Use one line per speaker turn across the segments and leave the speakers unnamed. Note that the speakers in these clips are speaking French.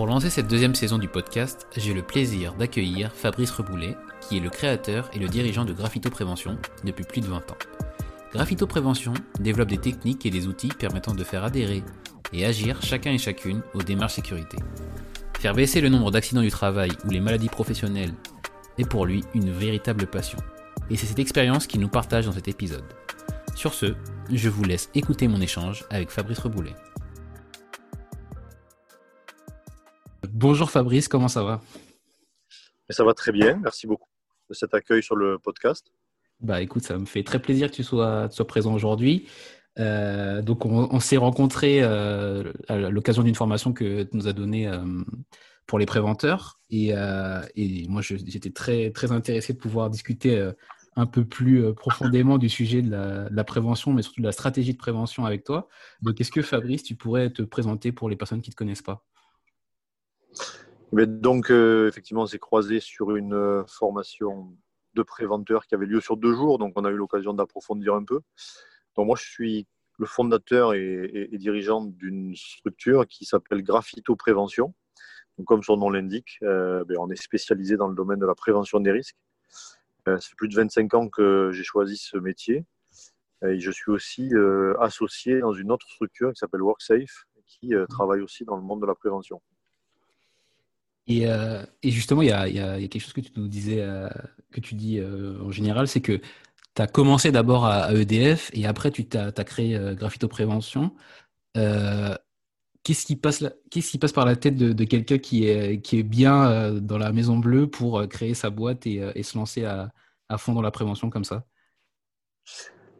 Pour lancer cette deuxième saison du podcast, j'ai le plaisir d'accueillir Fabrice Reboulet, qui est le créateur et le dirigeant de Graffito Prévention depuis plus de 20 ans. Graffito Prévention développe des techniques et des outils permettant de faire adhérer et agir chacun et chacune aux démarches sécurité. Faire baisser le nombre d'accidents du travail ou les maladies professionnelles est pour lui une véritable passion. Et c'est cette expérience qu'il nous partage dans cet épisode. Sur ce, je vous laisse écouter mon échange avec Fabrice Reboulet. Bonjour Fabrice, comment ça va?
Ça va très bien, merci beaucoup de cet accueil sur le podcast.
Bah écoute, ça me fait très plaisir que tu sois, présent aujourd'hui. Euh, donc on, s'est rencontrés euh, à l'occasion d'une formation que tu nous as donnée euh, pour les préventeurs. Et, moi, j'étais très, très intéressé de pouvoir discuter un peu plus profondément du sujet de la, de la, prévention, mais surtout de la stratégie de prévention avec toi. Donc est-ce que Fabrice, tu pourrais te présenter pour les personnes qui ne te connaissent pas?
Mais donc, euh, effectivement, on s'est croisé sur une euh, formation de préventeur qui avait lieu sur deux jours, donc on a eu l'occasion d'approfondir un peu. Donc, moi, je suis le fondateur et, dirigeant d'une structure qui s'appelle Graffito Prévention. Donc, comme son nom l'indique, euh, ben, on est spécialisé dans le domaine de la prévention des risques. ça fait plus de 25 ans que j'ai choisi ce métier. Et je suis aussi associé dans une autre structure qui s'appelle WorkSafe, qui travaille aussi dans le monde de la prévention.
Euh, et, justement, il y, a, quelque chose que tu nous disais, euh, que tu dis euh, en général, c'est que tu as commencé d'abord à, EDF et après tu as, créé Graffito Prévention. Qu'est-ce qui, passe par la tête de, quelqu'un qui est, bien dans la Maison Bleue pour créer sa boîte et, se lancer à, fond dans la prévention comme ça?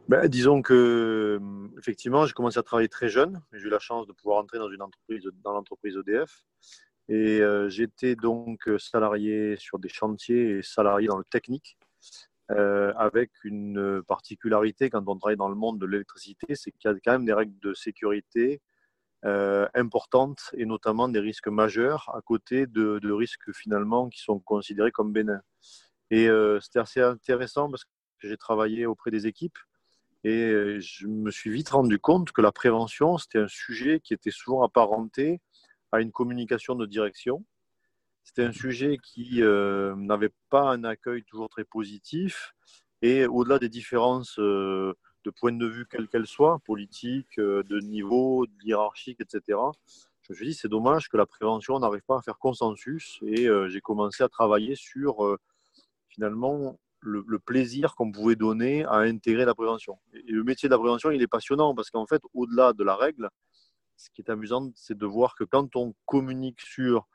Ben, disons que effectivement, j'ai commencé à travailler très jeune. J'ai eu la chance de pouvoir entrer dans l'entreprise EDF. Et euh, j'étais donc euh, salarié sur des chantiers et salarié dans le technique, euh, avec une particularité quand on travaille dans le monde de l'électricité, c'est qu'il y a quand même des règles de sécurité importantes et notamment des risques majeurs à côté de, de risques finalement qui sont considérés comme bénins. Et c'était assez intéressant parce que j'ai travaillé auprès des équipes et je me suis vite rendu compte que la prévention, c'était un sujet qui était souvent apparenté à une communication de direction. C'était un sujet qui euh, n'avait pas un accueil toujours très positif et au-delà des différences euh, de point de vue quelles qu'elles soient, politiques, euh, de niveau, hiérarchique, etc., je me suis dit c'est dommage que la prévention n'arrive pas à faire consensus et j'ai commencé à travailler sur finalement le, le plaisir qu'on pouvait donner à intégrer la prévention. Et le métier de la prévention, il est passionnant parce qu'en fait, au-delà de la règle, ce qui est amusant, c'est de voir que quand on communique sur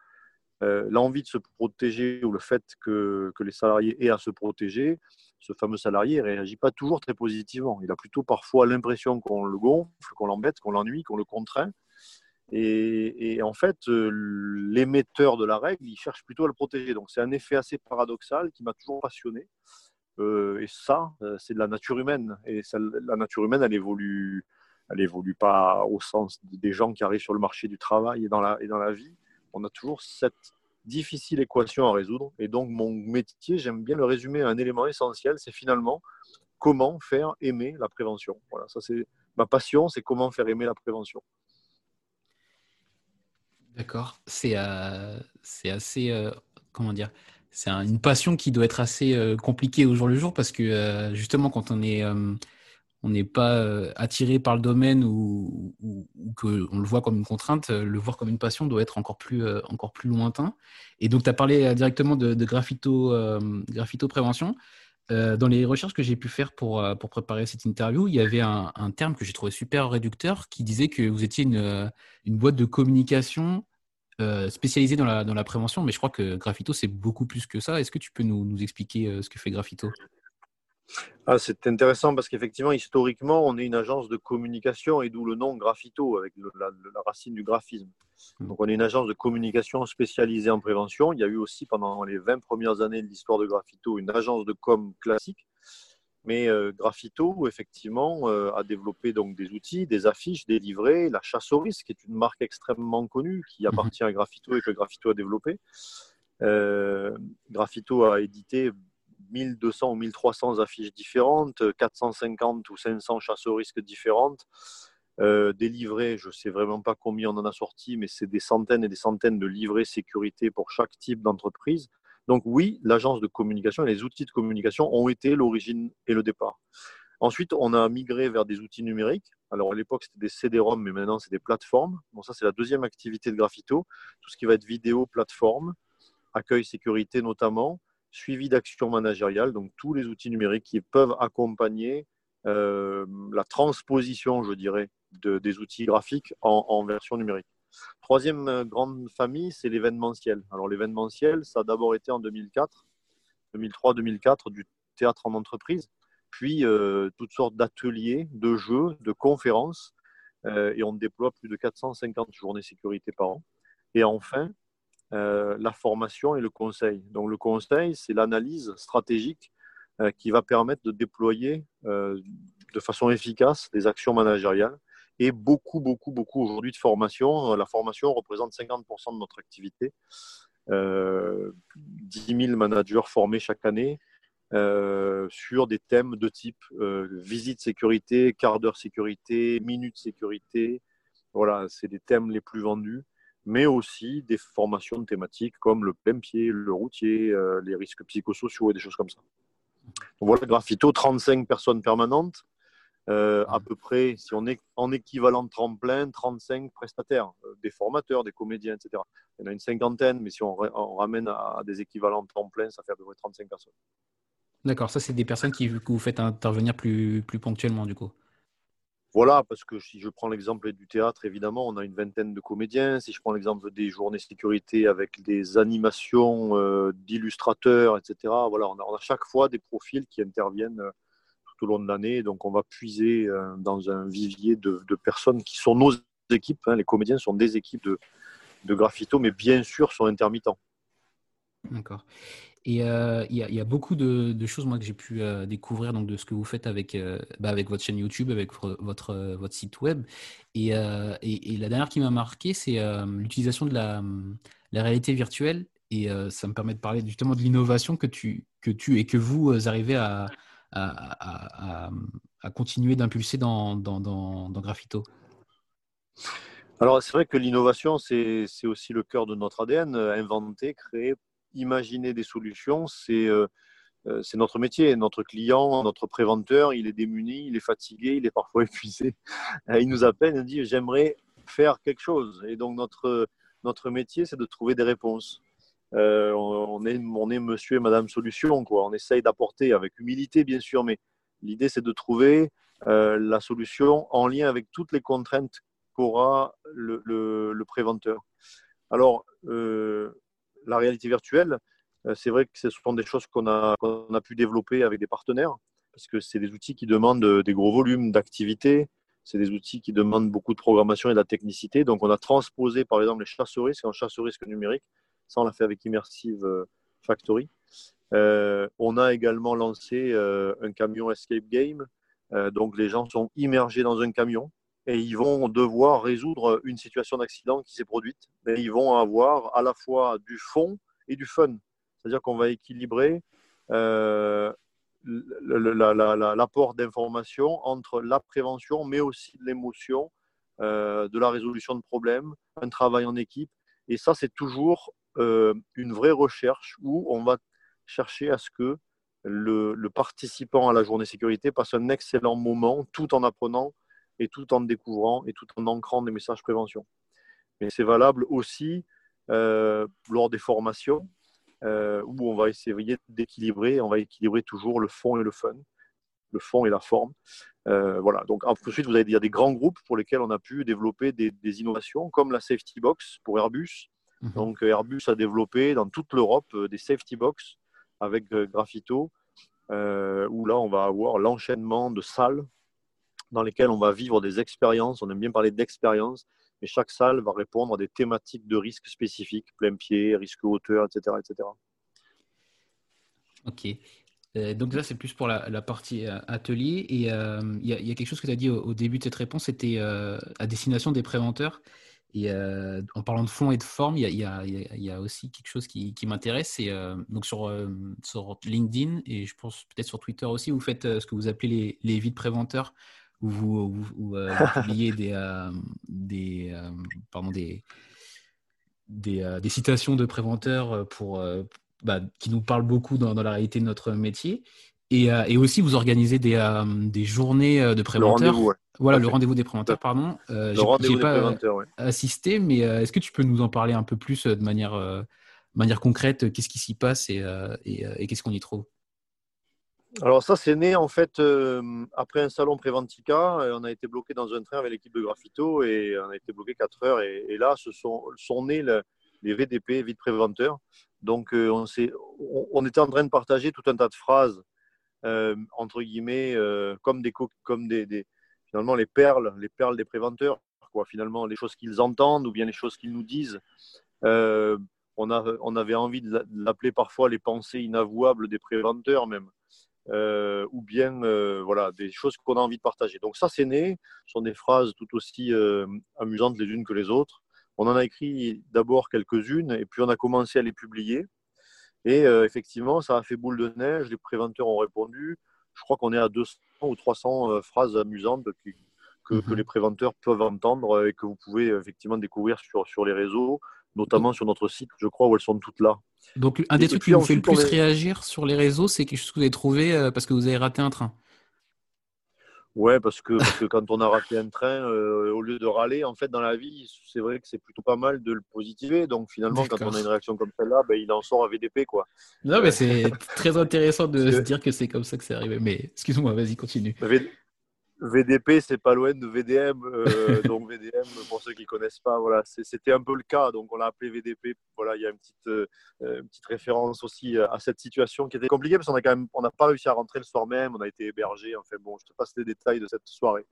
euh, l'envie de se protéger ou le fait que, les salariés aient à se protéger, ce fameux salarié ne réagit pas toujours très positivement. Il a plutôt parfois l'impression qu'on le gonfle, qu'on l'embête, qu'on l'ennuie, qu'on le contraint. Et, en fait, euh, l'émetteur de la règle, il cherche plutôt à le protéger. Donc c'est un effet assez paradoxal qui m'a toujours passionné. Euh, et ça, c'est de la nature humaine. Et la nature humaine, elle évolue elle évolue pas au sens des gens qui arrivent sur le marché du travail et dans la, et dans la vie. On a toujours cette difficile équation à résoudre. Et donc, mon métier, j'aime bien le résumer à un élément essentiel, c'est finalement comment faire aimer la prévention. Voilà, ça c'est ma passion, c'est comment faire aimer la prévention.
D'accord. C'est euh, assez, euh, comment dire, c'est une passion qui doit être assez compliquée au jour le jour parce que justement, quand on est on n'est pas euh, attiré par le domaine ou, ou, qu'on le voit comme une contrainte, euh, le voir comme une passion doit être encore plus, euh, encore plus lointain. Et donc, tu as parlé directement de, graphito, prévention. dans les recherches que j'ai pu faire pour, pour préparer cette interview, il y avait un, terme que j'ai trouvé super réducteur qui disait que vous étiez une, une boîte de communication spécialisée dans la, dans la prévention, mais je crois que Graphito, c'est beaucoup plus que ça. Est-ce que tu peux nous, nous expliquer ce que fait Graphito?
Ah, c'est intéressant parce qu'effectivement, historiquement, on est une agence de communication et d'où le nom Graphito avec la, racine du graphisme. Hmm. Donc, on est une agence de communication spécialisée en prévention. Il y a eu aussi pendant les 20 premières années de l'histoire de Graphito une agence de com classique. Mais euh, Graphito, effectivement, euh, a développé donc des outils, des affiches, des livrets, la chasse au risque, qui est une marque extrêmement connue qui hmm. appartient à Graphito et que Graphito a développé. Euh, Graphito a édité 1200 ou 1300 affiches différentes, 450 ou 500 chasses au risque différentes. Euh, des livrets, je ne sais vraiment pas combien on en a sorti, mais c'est des centaines et des centaines de livrets sécurité pour chaque type d'entreprise. Donc oui, l'agence de communication et les outils de communication ont été l'origine et le départ. Ensuite, on a migré vers des outils numériques. Alors à l'époque, c'était des CD-ROM, mais maintenant, c'est des plateformes. Bon, ça, c'est la deuxième activité de Graphito. Tout ce qui va être vidéo, plateforme, accueil sécurité notamment suivi d'action managériale, donc tous les outils numériques qui peuvent accompagner euh, la transposition, je dirais, de, des outils graphiques en, version numérique. Troisième euh, grande famille, c'est l'événementiel. Alors l'événementiel, ça a d'abord été en 2004, 2003-2004, du théâtre en entreprise, puis euh, toutes sortes d'ateliers, de jeux, de conférences, et on déploie plus de 450 journées sécurité par an. Et enfin, euh, la formation et le conseil. Donc le conseil, c'est l'analyse stratégique euh, qui va permettre de déployer euh, de façon efficace des actions managériales et beaucoup, beaucoup, beaucoup aujourd'hui de formation. La formation représente 50% de notre activité. 10 000 managers formés chaque année sur des thèmes de type visite sécurité, quart d'heure sécurité, minute sécurité. Voilà, c'est des thèmes les plus vendus mais aussi des formations thématiques comme le plein pied, le routier, euh, les risques psychosociaux et des choses comme ça. Donc voilà, Graphito, 35 personnes permanentes, euh, à peu près, si on est en équivalent tremplin, 35 prestataires, euh, des formateurs, des comédiens, etc. Il y en a une cinquantaine, mais si on, ramène à, des équivalents tremplin, ça fait à peu près 35 personnes.
D'accord, ça c'est des personnes qui, que vous faites intervenir plus, plus ponctuellement du coup
voilà, parce que si je prends l'exemple du théâtre, évidemment, on a une vingtaine de comédiens. Si je prends l'exemple des journées sécurité avec des animations euh, d'illustrateurs, etc., voilà, on a, on a, chaque fois des profils qui interviennent euh, tout au long de l'année. Donc, on va puiser euh, dans un vivier de, personnes qui sont nos équipes. Hein. les comédiens sont des équipes de, de graffito, mais bien sûr sont intermittents.
D'accord. Et euh, il y, a beaucoup de, choses moi que j'ai pu euh, découvrir donc de ce que vous faites avec euh, bah, votre chaîne YouTube, avec votre site web. Et, la dernière qui m'a marqué, c'est l'utilisation de la, réalité virtuelle. Et ça me permet de parler justement de l'innovation que tu et que vous arrivez à continuer d'impulser dans, dans, dans, dans Graffito.
Alors c'est vrai que l'innovation, c'est aussi le cœur de notre ADN, inventer, créer imaginer des solutions, euh, euh, c'est notre métier. Notre client, notre préventeur, il est démuni, il est fatigué, il est parfois épuisé. Euh, il nous appelle, nous dit j'aimerais faire quelque chose. Et donc notre, métier, c'est de trouver des réponses. on, est, on est monsieur et madame solution. Quoi. On essaye d'apporter avec humilité, bien sûr, mais l'idée, c'est de trouver la solution en lien avec toutes les contraintes qu'aura le, préventeur. Alors, la réalité virtuelle, euh, c'est vrai que ce sont des choses qu'on a, pu développer avec des partenaires, parce que c'est des outils qui demandent euh, des gros volumes d'activité, c'est des outils qui demandent beaucoup de programmation et de la technicité. Donc, on a transposé, par exemple, les chasses risque en chasse risque numérique. Ça, on l'a fait avec Immersive euh, Factory. on a également lancé un camion Escape Game. donc, les gens sont immergés dans un camion et ils vont devoir résoudre une situation d'accident qui s'est produite. Et ils vont avoir à la fois du fond et du fun. C'est-à-dire qu'on va équilibrer euh, l'apport d'informations entre la prévention, mais aussi l'émotion, euh, de la résolution de problèmes, un travail en équipe. Et ça, c'est toujours une vraie recherche où on va chercher à ce que le, participant à la journée sécurité passe un excellent moment tout en apprenant et tout en découvrant et tout en ancrant des messages prévention. Mais c'est valable aussi euh, lors des formations euh, où on va essayer d'équilibrer, on va équilibrer toujours le fond et le fun, le fond et la forme. Euh, voilà. Donc ensuite, vous avez il des grands groupes pour lesquels on a pu développer des, innovations comme la Safety Box pour Airbus. Mhm. Donc Airbus a développé dans toute l'Europe des Safety Box avec Graphito, où là on va avoir l'enchaînement de salles dans lesquelles on va vivre des expériences. On aime bien parler d'expériences, mais chaque salle va répondre à des thématiques de risque spécifiques, plein pied, risque hauteur, etc. etc.
Ok. Euh, donc là, c'est plus pour la, partie euh, atelier. Et euh, il y, a quelque chose que tu as dit au, début de cette réponse, c'était à destination des préventeurs. Et en parlant de fond et de forme, il y, a, aussi quelque chose qui, m'intéresse. Donc sur, sur LinkedIn et je pense peut-être sur Twitter aussi, vous faites ce que vous appelez les, les vides préventeurs où vous, euh, publiez des, euh, des, euh, pardon, des, des, des, citations de préventeurs pour, bah, qui nous parlent beaucoup dans, dans, la réalité de notre métier. Et, et aussi, vous organisez des, des journées de préventeurs. Voilà, le rendez-vous des préventeurs, pardon. J'ai pas assisté, mais est-ce que tu peux nous en parler un peu plus de manière, manière concrète Qu'est-ce qui s'y passe et, et, et qu'est-ce qu'on y trouve?
Alors ça, c'est né en fait euh, après un salon Préventica. On a été bloqué dans un train avec l'équipe de Graffito et on a été bloqué 4 heures. Et, là, ce sont, sont nés les VDP, vite préventeurs. Donc euh, on, on, était en train de partager tout un tas de phrases, euh, entre guillemets, comme, des, comme des, finalement les perles, les perles des préventeurs. Quoi. Finalement, les choses qu'ils entendent ou bien les choses qu'ils nous disent. on, a, on avait envie de l'appeler parfois les pensées inavouables des préventeurs même. Euh, ou bien euh, voilà, des choses qu'on a envie de partager. Donc ça, c'est né. Ce sont des phrases tout aussi euh, amusantes les unes que les autres. On en a écrit d'abord quelques-unes et puis on a commencé à les publier. Et effectivement, ça a fait boule de neige. Les préventeurs ont répondu. Je crois qu'on est à 200 ou 300 phrases amusantes que, mhm. les préventeurs peuvent entendre et que vous pouvez effectivement découvrir sur, sur les réseaux, notamment sur notre site, je crois, où elles sont toutes là.
Donc, un des trucs qui vous fait le plus réagir sur les réseaux, c'est quelque chose que vous avez trouvé euh, parce que vous avez raté un train.
Ouais, parce que, quand on a raté un train, euh, au lieu de râler, en fait, dans la vie, c'est vrai que c'est plutôt pas mal de le positiver. Donc, finalement, quand on a une réaction comme celle-là, ben, il en sort à VDP, quoi.
Non, mais c'est très intéressant de se dire que c'est comme ça que c'est arrivé. Mais excuse-moi, vas-y, continue.
VDP, c'est pas loin de VDM. Euh, donc VDM, pour ceux qui ne connaissent pas, voilà, c'était un peu le cas. Donc on l'a appelé VDP. Voilà, il y a une petite, euh, une petite référence aussi à cette situation qui était compliquée parce qu'on on n'a pas réussi à rentrer le soir même. On a été hébergé. Enfin bon, je te passe les détails de cette soirée.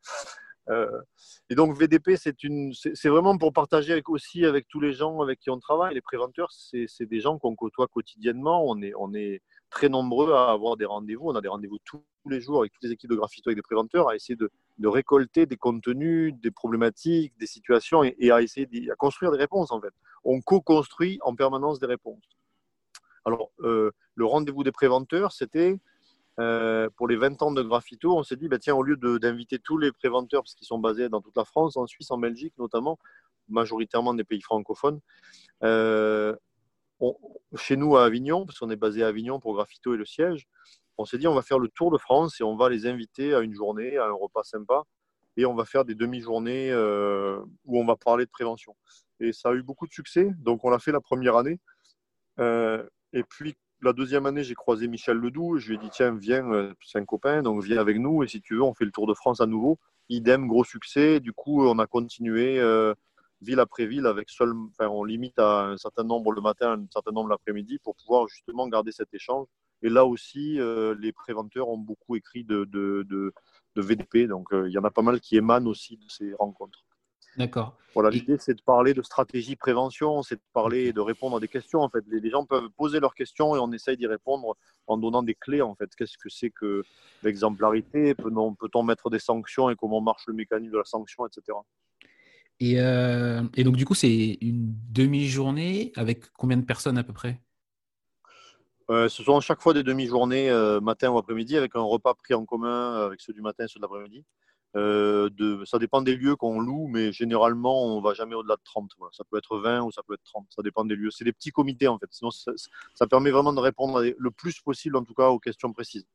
Euh, et donc VDP, c'est vraiment pour partager avec, aussi avec tous les gens avec qui on travaille. Les préventeurs, c'est des gens qu'on côtoie quotidiennement. On est, on est très nombreux à avoir des rendez-vous. On a des rendez-vous tous les jours avec toutes les équipes de graffito et des préventeurs à essayer de, récolter des contenus, des problématiques, des situations et, à essayer de construire des réponses en fait. On co-construit en permanence des réponses. Alors, euh, le rendez-vous des préventeurs, c'était euh, pour les 20 ans de Graffito, on s'est dit, bah, tiens, au lieu d'inviter tous les préventeurs, parce qu'ils sont basés dans toute la France, en Suisse, en Belgique notamment, majoritairement des pays francophones, euh, chez nous à Avignon, parce qu'on est basé à Avignon pour Graffito et le siège, on s'est dit, on va faire le tour de France et on va les inviter à une journée, à un repas sympa, et on va faire des demi-journées euh, où on va parler de prévention. Et ça a eu beaucoup de succès, donc on l'a fait la première année. et puis, la deuxième année, j'ai croisé Michel Ledoux. Je lui ai dit Tiens, viens, euh, c'est un copain, donc viens avec nous. Et si tu veux, on fait le Tour de France à nouveau. Idem, gros succès. Du coup, on a continué euh, ville après ville avec seul, enfin, on limite à un certain nombre le matin, un certain nombre l'après-midi pour pouvoir justement garder cet échange. Et là aussi, euh, les préventeurs ont beaucoup écrit de, de, VDP. Donc, il y en a pas mal qui émanent aussi de ces rencontres.
D'accord.
Voilà, l'idée c'est de parler de stratégie prévention, c'est de parler de répondre à des questions en fait. Les, gens peuvent poser leurs questions et on essaye d'y répondre en donnant des clés en fait. Qu'est-ce que c'est que l'exemplarité? Peut-on mettre des sanctions et comment marche le mécanisme de la sanction, etc.
Euh, et, donc du coup c'est une demi-journée avec combien de personnes à peu près?
Euh, ce sont chaque fois des demi-journées, euh, matin ou après-midi, avec un repas pris en commun avec ceux du matin et ceux de l'après-midi. Euh, ça dépend des lieux qu'on loue, mais généralement, on va jamais au-delà de 30. Ça peut être 20 ou ça peut être 30. Ça dépend des lieux. C'est des petits comités, en fait. Sinon, ça, permet vraiment de répondre le plus possible, en tout cas, aux questions précises.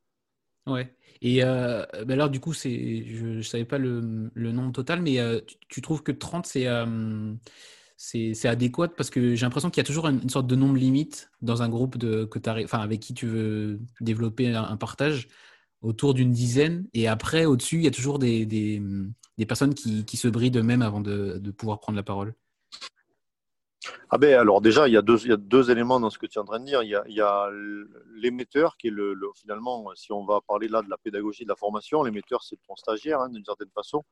Ouais. Et euh, ben alors, du coup, c'est, je ne savais pas le, nombre total, mais euh, tu, trouves que 30, c'est, c'est, adéquat? Parce que j'ai l'impression qu'il y a toujours une, sorte de nombre limite dans un groupe de, que avec qui tu veux développer un partage autour d'une dizaine. Et après, au-dessus, il y a toujours des, des, personnes qui, qui, se brillent d'eux-mêmes avant de, de, pouvoir prendre la parole.
Ah ben alors déjà, il y, a deux, il y a deux éléments dans ce que tu es en train de dire. Il y a, il y a l'émetteur qui est le, finalement, si on va parler là de la pédagogie, de la formation, l'émetteur c'est ton stagiaire hein, d'une certaine façon.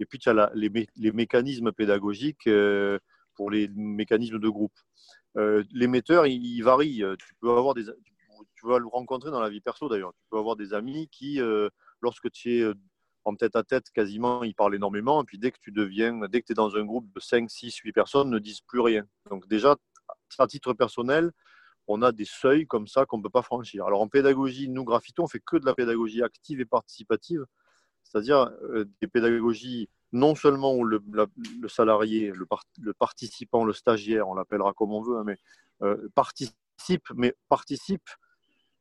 Et puis tu as la, les, les, mécanismes pédagogiques euh, pour les mécanismes de groupe. Euh, l'émetteur, il, varie. Tu peux avoir des, le rencontrer dans la vie perso d'ailleurs. Tu peux avoir des amis qui, euh, lorsque tu es euh, en tête à tête, quasiment, ils parlent énormément. Et puis dès que tu deviens, dès que tu es dans un groupe de 5, 6, 8 personnes, ne disent plus rien. Donc déjà, à titre personnel, on a des seuils comme ça qu'on ne peut pas franchir. Alors en pédagogie, nous, Graffito, on fait que de la pédagogie active et participative, c'est-à-dire euh, des pédagogies non seulement où le, salarié, le, participant, le stagiaire, on l'appellera comme on veut, hein, mais participe, mais participe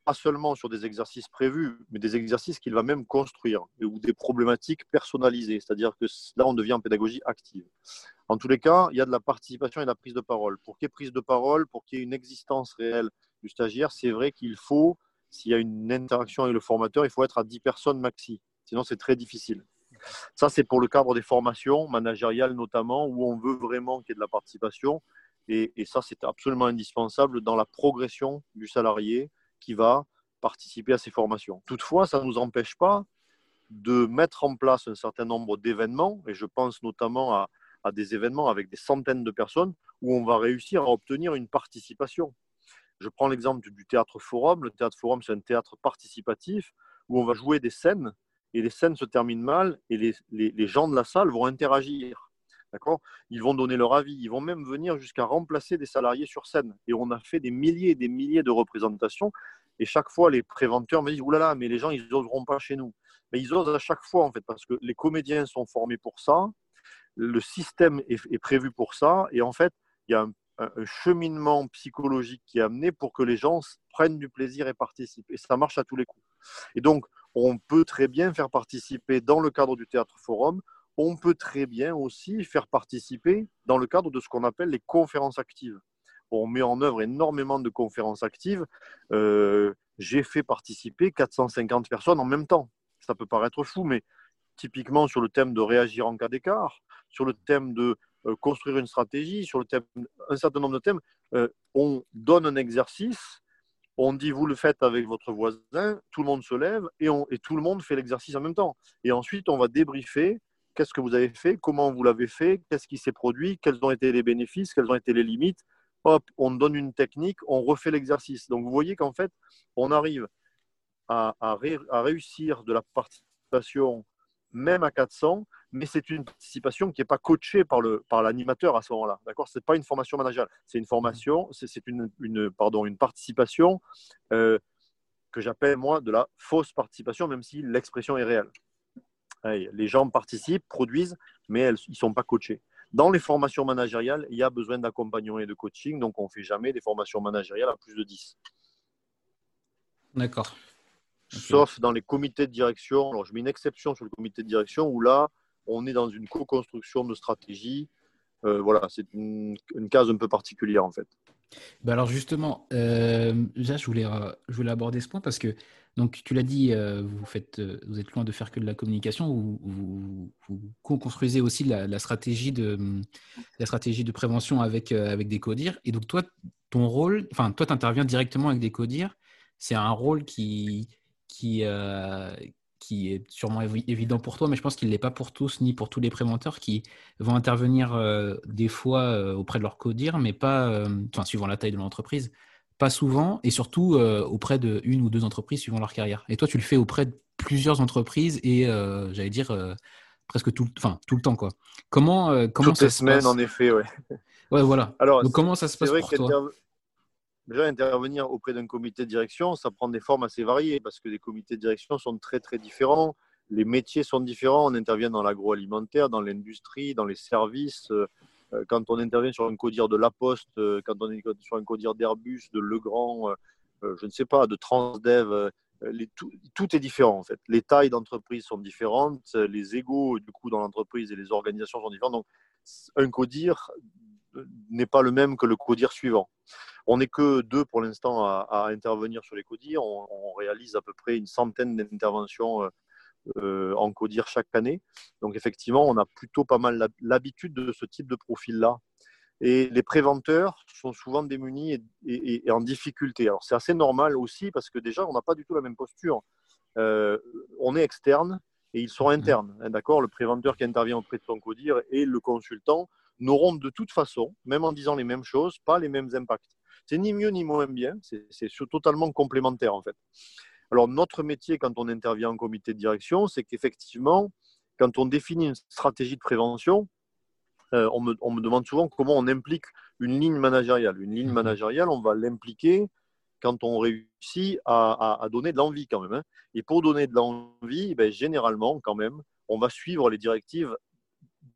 pas seulement sur des exercices prévus, mais des exercices qu'il va même construire ou des problématiques personnalisées. C'est-à-dire que là, on devient en pédagogie active. En tous les cas, il y a de la participation et de la prise de parole. Pour qu'il y ait prise de parole, pour qu'il y ait une existence réelle du stagiaire, c'est vrai qu'il faut, s'il y a une interaction avec le formateur, il faut être à 10 personnes maxi. Sinon, c'est très difficile. Ça, c'est pour le cadre des formations managériales notamment, où on veut vraiment qu'il y ait de la participation. Et, et ça, c'est absolument indispensable dans la progression du salarié, qui va participer à ces formations. Toutefois, ça ne nous empêche pas de mettre en place un certain nombre d'événements, et je pense notamment à, des événements avec des centaines de personnes, où on va réussir à obtenir une participation. Je prends l'exemple du théâtre forum. Le théâtre forum, c'est un théâtre participatif où on va jouer des scènes et les scènes se terminent mal et les, les gens de la salle vont interagir. D'accord? Ils vont donner leur avis, ils vont même venir jusqu'à remplacer des salariés sur scène. Et on a fait des milliers et des milliers de représentations. Et chaque fois, les préventeurs me disent là, mais les gens, ils n'oseront pas chez nous. Mais ils osent à chaque fois, en fait, parce que les comédiens sont formés pour ça, le système est, prévu pour ça. Et en fait, il y a un, un, cheminement psychologique qui est amené pour que les gens prennent du plaisir et participent. Et ça marche à tous les coups. Et donc, on peut très bien faire participer dans le cadre du théâtre forum on peut très bien aussi faire participer dans le cadre de ce qu'on appelle les conférences actives. On met en œuvre énormément de conférences actives. Euh, j'ai fait participer 450 personnes en même temps. Ça peut paraître fou, mais typiquement sur le thème de réagir en cas d'écart, sur le thème de euh, construire une stratégie, sur le thème, un certain nombre de thèmes, euh, on donne un exercice, on dit vous le faites avec votre voisin, tout le monde se lève et, et tout le monde fait l'exercice en même temps. Et ensuite, on va débriefer qu'est-ce que vous avez fait, comment vous l'avez fait, qu'est-ce qui s'est produit, quels ont été les bénéfices, quelles ont été les limites. Hop, on donne une technique, on refait l'exercice. Donc vous voyez qu'en fait, on arrive à, réussir de la participation même à 400, mais c'est une participation qui n'est pas coachée par, le, par l'animateur à ce moment-là. D'accord? Ce n'est pas une formation managériale, c'est une formation, c'est, une, une, pardon, une participation euh, que j'appelle moi de la fausse participation, même si l'expression est réelle. Les gens participent, produisent, mais ils ne sont pas coachés. Dans les formations managériales, il y a besoin d'accompagnement et de coaching, donc on ne fait jamais des formations managériales à plus de 10.
D'accord.
Sauf dans les comités de direction. Alors, je mets une exception sur le comité de direction où là, on est dans une co-construction de stratégie. Euh, voilà, c'est une, case un peu particulière en fait.
Ben alors justement, euh, je voulais, euh, je voulais aborder ce point parce que donc, tu l'as dit, euh, vous, êtes loin de faire que de la communication. Vous, vous, construisez aussi la, stratégie de, la stratégie de prévention avec, avec des codires. Et donc, toi, ton rôle, enfin, toi, interviens directement avec des codires. C'est un rôle qui, qui, qui est sûrement évident pour toi, mais je pense qu'il ne l'est pas pour tous, ni pour tous les préventeurs qui vont intervenir des fois auprès de leur codir, mais pas, enfin, suivant la taille de l'entreprise, pas souvent, et surtout euh, auprès de une ou deux entreprises suivant leur carrière. Et toi, tu le fais auprès de plusieurs entreprises et euh, j'allais dire euh, presque tout, enfin, tout le temps. Quoi. Comment, comment
Toutes ça les se semaines, en effet, ouais.
Ouais, voilà. Alors, Donc, comment ça se passe pour toi?
Déjà, intervenir auprès d'un comité de direction, ça prend des formes assez variées parce que les comités de direction sont très, très différents. les métiers sont différents. On intervient dans l'agroalimentaire, dans l'industrie, dans les services. Quand on intervient sur un codir de La Poste, quand on est sur un codir d'Airbus, de Legrand, je ne sais pas, de Transdev, tout, tout, est différent en fait. Les tailles d'entreprise sont différentes, les égaux du coup dans l'entreprise et les organisations sont différentes. Donc un codir n'est pas le même que le codir suivant. On n'est que deux pour l'instant à, intervenir sur les codires. On, réalise à peu près une centaine d'interventions euh, euh, en codir chaque année. Donc effectivement, on a plutôt pas mal l'habitude de ce type de profil-là. Et les préventeurs sont souvent démunis et, en difficulté. Alors c'est assez normal aussi parce que déjà, on n'a pas du tout la même posture. Euh, on est externe et ils sont internes. Hein, d'accord? Le préventeur qui intervient auprès de son codir et le consultant n'auront de toute façon, même en disant les mêmes choses, pas les mêmes impacts. C'est ni mieux ni moins bien, c'est totalement complémentaire en fait. Alors notre métier quand on intervient en comité de direction, c'est qu'effectivement, quand on définit une stratégie de prévention, euh, on, me, demande souvent comment on implique une ligne managériale. Une ligne mhm. managériale, on va l'impliquer quand on réussit à, donner de l'envie quand même. Hein. Et pour donner de l'envie, ben, généralement quand même, on va suivre les directives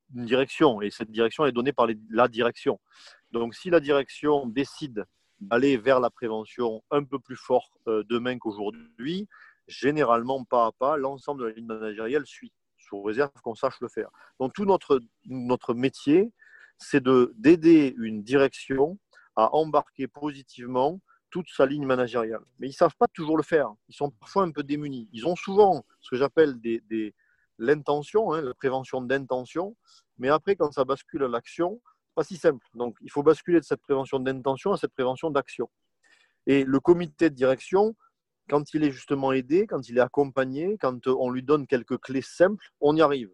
d'une direction. Et cette direction est donnée par la direction. Donc si la direction décide d'aller vers la prévention un peu plus fort euh, demain qu'aujourd'hui, généralement pas à pas, l'ensemble de la ligne managériale suit, sous réserve qu'on sache le faire. Donc tout notre, notre métier, c'est d'aider une direction à embarquer positivement toute sa ligne managériale. Mais ils ne savent pas toujours le faire. Ils sont parfois un peu démunis. Ils ont souvent ce que j'appelle des, l'intention, hein, la prévention d'intention. Mais après, quand ça bascule à l'action, pas si simple. Donc, il faut basculer de cette prévention d'intention à cette prévention d'action. Et le comité de direction, quand il est justement aidé, quand il est accompagné, quand on lui donne quelques clés simples, on y arrive.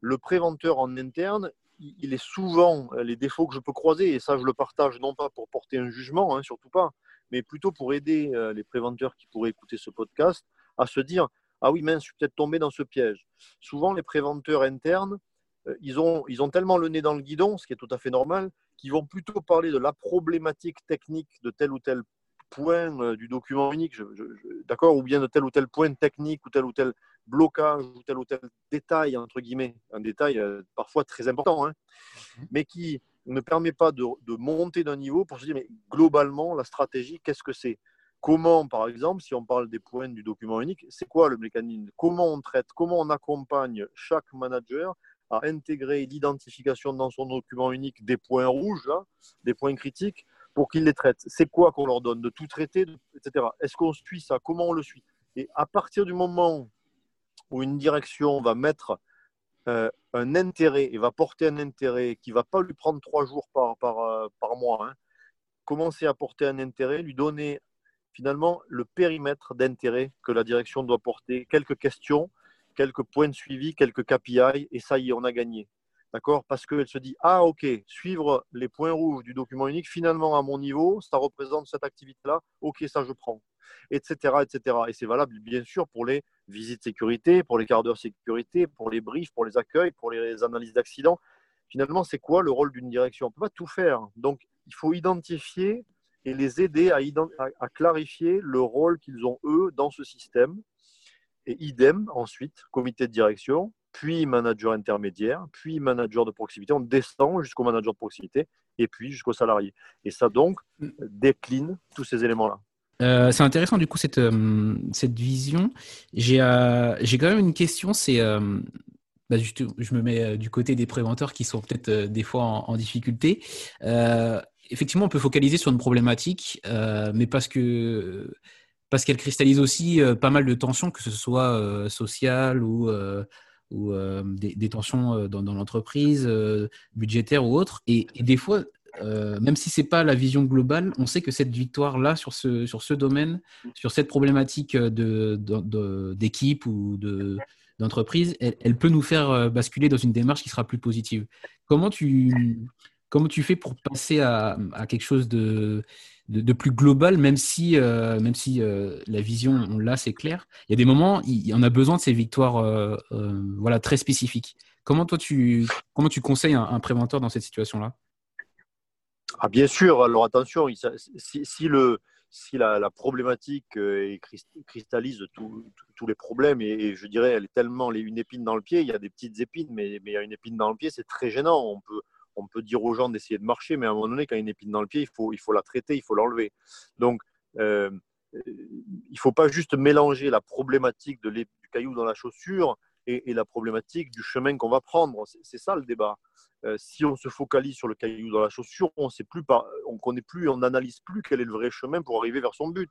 Le préventeur en interne, il est souvent les défauts que je peux croiser, et ça je le partage non pas pour porter un jugement, hein, surtout pas, mais plutôt pour aider euh, les préventeurs qui pourraient écouter ce podcast à se dire ah oui, mince, je suis peut-être tombé dans ce piège. Souvent, les préventeurs internes, euh, ils, ont, ils ont tellement le nez dans le guidon, ce qui est tout à fait normal, qu'ils vont plutôt parler de la problématique technique de tel ou tel point euh, du document unique, d'accord, ou bien de tel ou tel point technique, ou tel ou tel blocage, ou tel ou tel détail, entre guillemets, un détail euh, parfois très important, hein, mhm. mais qui ne permet pas de, de monter d'un niveau pour se dire, mais globalement, la stratégie, qu'est-ce que c'est? Comment, par exemple, si on parle des points du document unique, c'est quoi le mécanisme? Comment on traite Comment on accompagne chaque manager intégrer l'identification dans son document unique des points rouges, des points critiques, pour qu'il les traite. C'est quoi qu'on leur donne De tout traiter, etc. Est-ce qu'on suit ça? Comment on le suit? Et à partir du moment où une direction va mettre euh, un intérêt et va porter un intérêt qui ne va pas lui prendre trois jours par, par, euh, par mois, hein, commencer à porter un intérêt, lui donner finalement le périmètre d'intérêt que la direction doit porter, quelques questions, quelques points de suivi, quelques KPI, et ça y est, on a gagné. D'accord? Parce qu'elle se dit, ah ok, suivre les points rouges du document unique, finalement à mon niveau, ça représente cette activité-là, ok, ça je prends, etc. etc. Et c'est valable bien sûr pour les visites sécurité, pour les quarts d'heure sécurité, pour les briefs, pour les accueils, pour les analyses d'accidents. Finalement, c'est quoi le rôle d'une direction? On ne peut pas tout faire. Donc, il faut identifier et les aider à, à, clarifier le rôle qu'ils ont eux dans ce système. Et idem, ensuite, comité de direction, puis manager intermédiaire, puis manager de proximité. On descend jusqu'au manager de proximité et puis jusqu'au salarié. Et ça donc décline tous ces éléments-là.
Euh, c'est intéressant du coup cette, euh, cette vision. J'ai euh, quand même une question, c'est bah, je, me mets du côté des préventeurs qui sont peut-être des fois en, difficulté effectivement, on peut focaliser sur une problématique, euh, mais parce que parce qu'elle cristallise aussi euh, pas mal de tensions, que ce soit euh, sociales ou, ou des, tensions dans, l'entreprise, budgétaires ou autres. Et, des fois, même si c'est pas la vision globale, on sait que cette victoire-là sur ce, sur ce domaine, sur cette problématique d'équipe de, ou de d'entreprise, elle, elle, peut nous faire basculer dans une démarche qui sera plus positive. Comment tu, Comment tu fais pour passer à, quelque chose de, de, plus global, même si, euh, même si euh, la vision, on l'a, c'est clair Il y a des moments, il en a besoin de ces victoires euh, voilà, très spécifiques. Comment toi, tu, comment tu conseilles un, préventeur dans cette situation-là?
Ah, Bien sûr, alors attention, si, le, si la, problématique cristallise tous les problèmes, et, je dirais, elle est tellement une épine dans le pied, il y a des petites épines, mais, mais il y a une épine dans le pied, c'est très gênant. On peut, on peut dire aux gens d'essayer de marcher, mais à un moment donné, quand il y a une épine dans le pied, il faut, il faut la traiter, il faut l'enlever. Donc, euh, il ne faut pas juste mélanger la problématique du caillou dans la chaussure et, la problématique du chemin qu'on va prendre. C'est ça le débat. Euh, si on se focalise sur le caillou dans la chaussure, on sait connaît plus, on n'analyse plus quel est le vrai chemin pour arriver vers son but.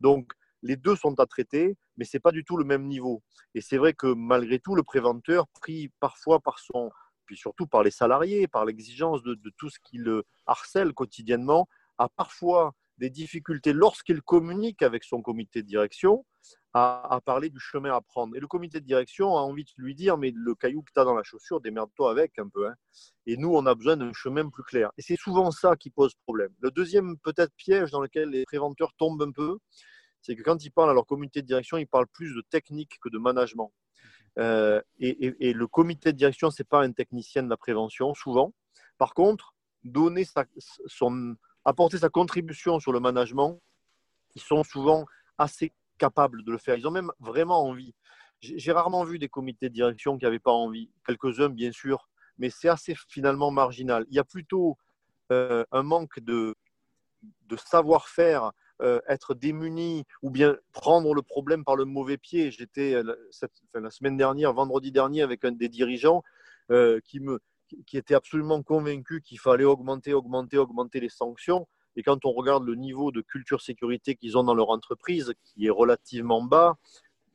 Donc, les deux sont à traiter, mais c'est pas du tout le même niveau. Et c'est vrai que malgré tout, le préventeur, pris parfois par son, puis surtout par les salariés, par l'exigence de, de, tout ce qui le harcèle quotidiennement, a parfois des difficultés lorsqu'il communique avec son comité de direction à, parler du chemin à prendre. Et le comité de direction a envie de lui dire, mais le caillou que tu as dans la chaussure, démerde-toi avec un peu. Hein. Et nous, on a besoin d'un chemin plus clair. Et c'est souvent ça qui pose problème. Le deuxième peut-être piège dans lequel les préventeurs tombent un peu, c'est que quand ils parlent à leur comité de direction, ils parlent plus de technique que de management. Euh, et, le comité de direction, ce n'est pas un technicien de la prévention, souvent. Par contre, apporter sa contribution sur le management, ils sont souvent assez capables de le faire. Ils ont même vraiment envie. J'ai rarement vu des comités de direction qui n'avaient pas envie. Quelques-uns, bien sûr, mais c'est assez finalement marginal. Il y a plutôt euh, un manque de savoir-faire, euh, être démuni ou bien prendre le problème par le mauvais pied. J'étais euh, la semaine dernière, vendredi dernier, avec un des dirigeants qui, me, qui était absolument convaincu qu'il fallait augmenter, augmenter, augmenter les sanctions. Et quand on regarde le niveau de culture sécurité qu'ils ont dans leur entreprise, qui est relativement bas,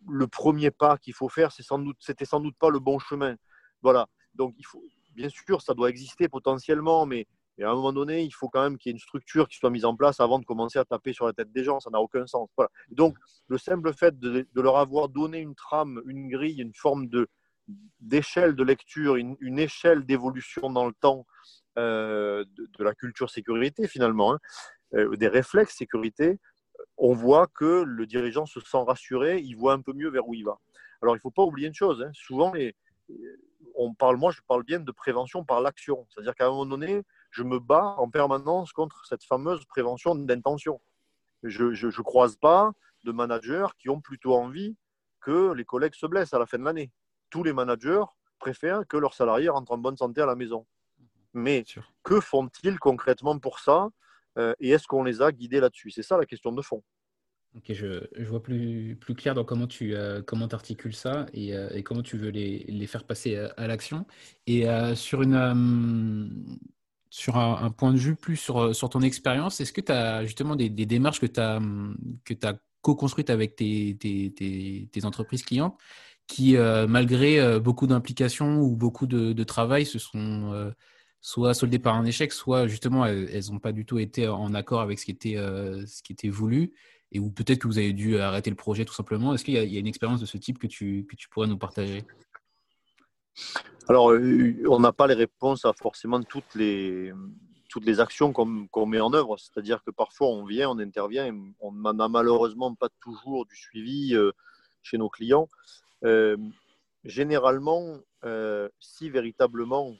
le premier pas qu'il faut faire, c'est sans doute, c'était sans doute pas le bon chemin. Voilà. Donc bien sûr, ça doit exister potentiellement, mais, à un moment donné, il faut quand même qu'il y ait une structure qui soit mise en place avant de commencer à taper sur la tête des gens. Ça n'a aucun sens. Donc le simple fait de, leur avoir donné une trame, une grille, une forme de d'échelle de lecture, une, échelle d'évolution dans le temps euh, de, la culture sécurité finalement, hein, euh, des réflexes sécurité, on voit que le dirigeant se sent rassuré, il voit un peu mieux vers où il va. Alors il ne faut pas oublier une chose, hein, souvent on parle, moi je parle bien de prévention par l'action, c'est-à-dire qu'à un moment donné, je me bats en permanence contre cette fameuse prévention d'intention. Je ne croise pas de managers qui ont plutôt envie que les collègues se blessent à la fin de l'année tous les managers préfèrent que leurs salariés rentrent en bonne santé à la maison. Mais que font-ils concrètement pour ça euh, Et est-ce qu'on les a guidés là-dessus? C'est ça la question de fond.
Ok, je, vois plus, plus clair dans comment tu euh, comment articules ça euh, et, comment tu veux les, les faire passer à, l'action. Et sur, une, sur un, point de vue plus sur, sur ton expérience, est-ce que tu as justement des, démarches que tu as, as co-construites avec tes, entreprises clientes qui, euh, malgré euh, beaucoup d'implications ou beaucoup de, travail, se sont euh, soit soldées par un échec, soit justement elles n'ont pas du tout été en accord avec ce qui était, voulu, et ou peut-être que vous avez dû arrêter le projet tout simplement. Est-ce qu'il y, a une expérience de ce type que tu pourrais nous partager?
Alors, on n'a pas les réponses à forcément toutes les, toutes les actions qu'on met en œuvre. C'est-à-dire que parfois on vient, on intervient, et on n'a malheureusement pas toujours du suivi chez nos clients. Euh, généralement, euh, si véritablement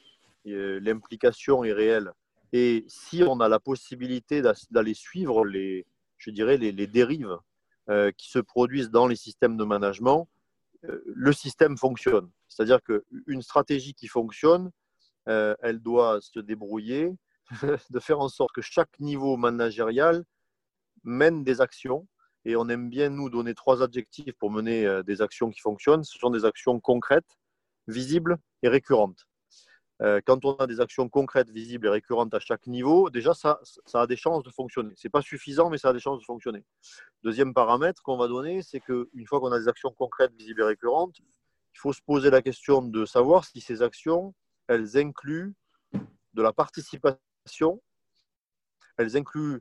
euh, l'implication est réelle et si on a la possibilité d'aller suivre les, je dirais, les, dérives qui se produisent dans les systèmes de management, le système fonctionne. C'est-à-dire qu'une stratégie qui fonctionne, elle doit se débrouiller de faire en sorte que chaque niveau managérial mène des actions et on aime bien nous donner trois adjectifs pour mener euh, des actions qui fonctionnent. Ce sont des actions concrètes, visibles et récurrentes. Euh, quand on a des actions concrètes, visibles et récurrentes à chaque niveau, déjà ça, ça a des chances de fonctionner. Ce n'est pas suffisant, mais ça a des chances de fonctionner. Deuxième paramètre qu'on va donner, c'est qu'une fois qu'on a des actions concrètes, visibles et récurrentes, il faut se poser la question de savoir si ces actions, elles incluent de la participation, elles incluent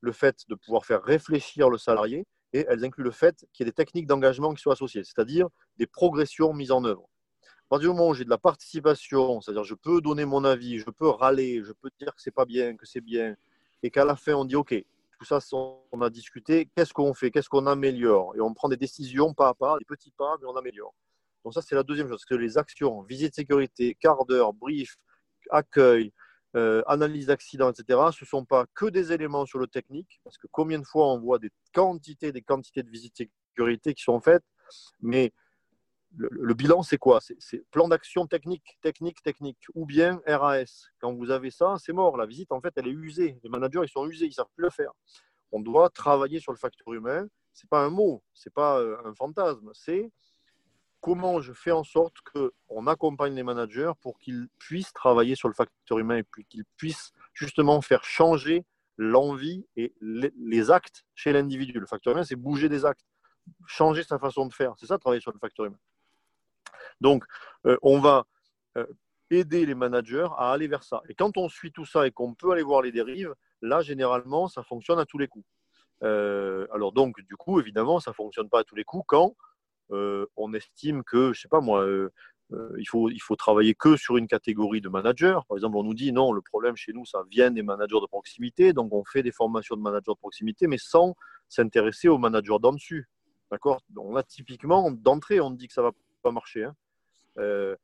le fait de pouvoir faire réfléchir le salarié et elles incluent le fait qu'il y ait des techniques d'engagement qui soient associées, c'est-à-dire des progressions mises en œuvre. À partir du moment où j'ai de la participation, c'est-à-dire je peux donner mon avis, je peux râler, je peux dire que c'est pas bien, que c'est bien, et qu'à la fin on dit OK, tout ça on a discuté, qu'est-ce qu'on fait, qu'est-ce qu'on améliore, et on prend des décisions pas à pas, des petits pas, mais on améliore. Donc ça c'est la deuxième chose, parce que les actions, visite sécurité, quart d'heure, brief, accueil, analyse d'accident, etc., ce ne sont pas que des éléments sur le technique, parce que combien de fois on voit des quantités, des quantités de visites sécurité qui sont faites, mais le, bilan, c'est quoi? C'est plan d'action technique, technique, technique, ou bien RAS. Quand vous avez ça, c'est mort. La visite, en fait, elle est usée. Les managers, ils sont usés, ils ne savent plus le faire. On doit travailler sur le facteur humain. Ce n'est pas un mot, ce n'est pas euh, un fantasme. C'est comment je fais en sorte qu'on accompagne les managers pour qu'ils puissent travailler sur le facteur humain et puis qu'ils puissent justement faire changer l'envie et les actes chez l'individu. Le facteur humain, c'est bouger des actes, changer sa façon de faire. C'est ça, travailler sur le facteur humain. Donc, euh, on va euh, aider les managers à aller vers ça. Et quand on suit tout ça et qu'on peut aller voir les dérives, là, généralement, ça fonctionne à tous les coups. Euh, alors donc, du coup, évidemment, ça ne fonctionne pas à tous les coups quand on estime que, je sais pas moi, il, faut, il faut travailler que sur une catégorie de managers. Par exemple, on nous dit non, le problème chez nous, ça vient des managers de proximité. Donc, on fait des formations de managers de proximité, mais sans s'intéresser aux managers d'en dessus. D'accord? Donc là, typiquement, d'entrée, on dit que ça ne va pas marcher. Hein. Euh,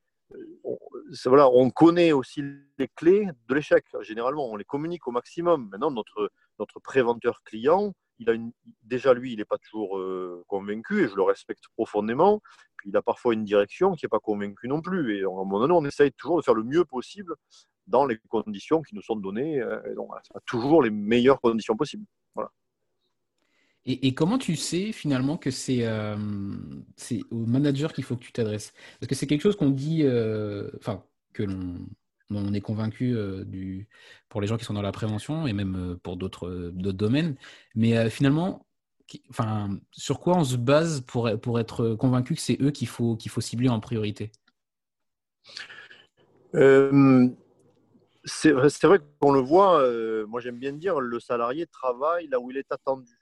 on, voilà, on connaît aussi les clés de l'échec. Généralement, on les communique au maximum. Maintenant, notre, notre préventeur client, il a déjà lui, il n'est pas toujours euh, convaincu et je le respecte profondément. Puis il a parfois une direction qui n'est pas convaincue non plus. Et à un moment donné, on essaye toujours de faire le mieux possible dans les conditions qui nous sont données, euh, et donc, toujours les meilleures conditions possibles. Voilà.
Et, comment tu sais finalement que c'est euh, au manager qu'il faut que tu t'adresses? Parce que c'est quelque chose qu'on dit, euh, enfin, que l'on on est convaincu euh, du, pour les gens qui sont dans la prévention et même pour d'autres domaines. Mais finalement, sur quoi on se base pour, pour être convaincu que c'est eux qu'il faut, faut cibler en priorité?
C'est vrai qu'on le voit, moi j'aime bien dire, le salarié travaille là où il est attendu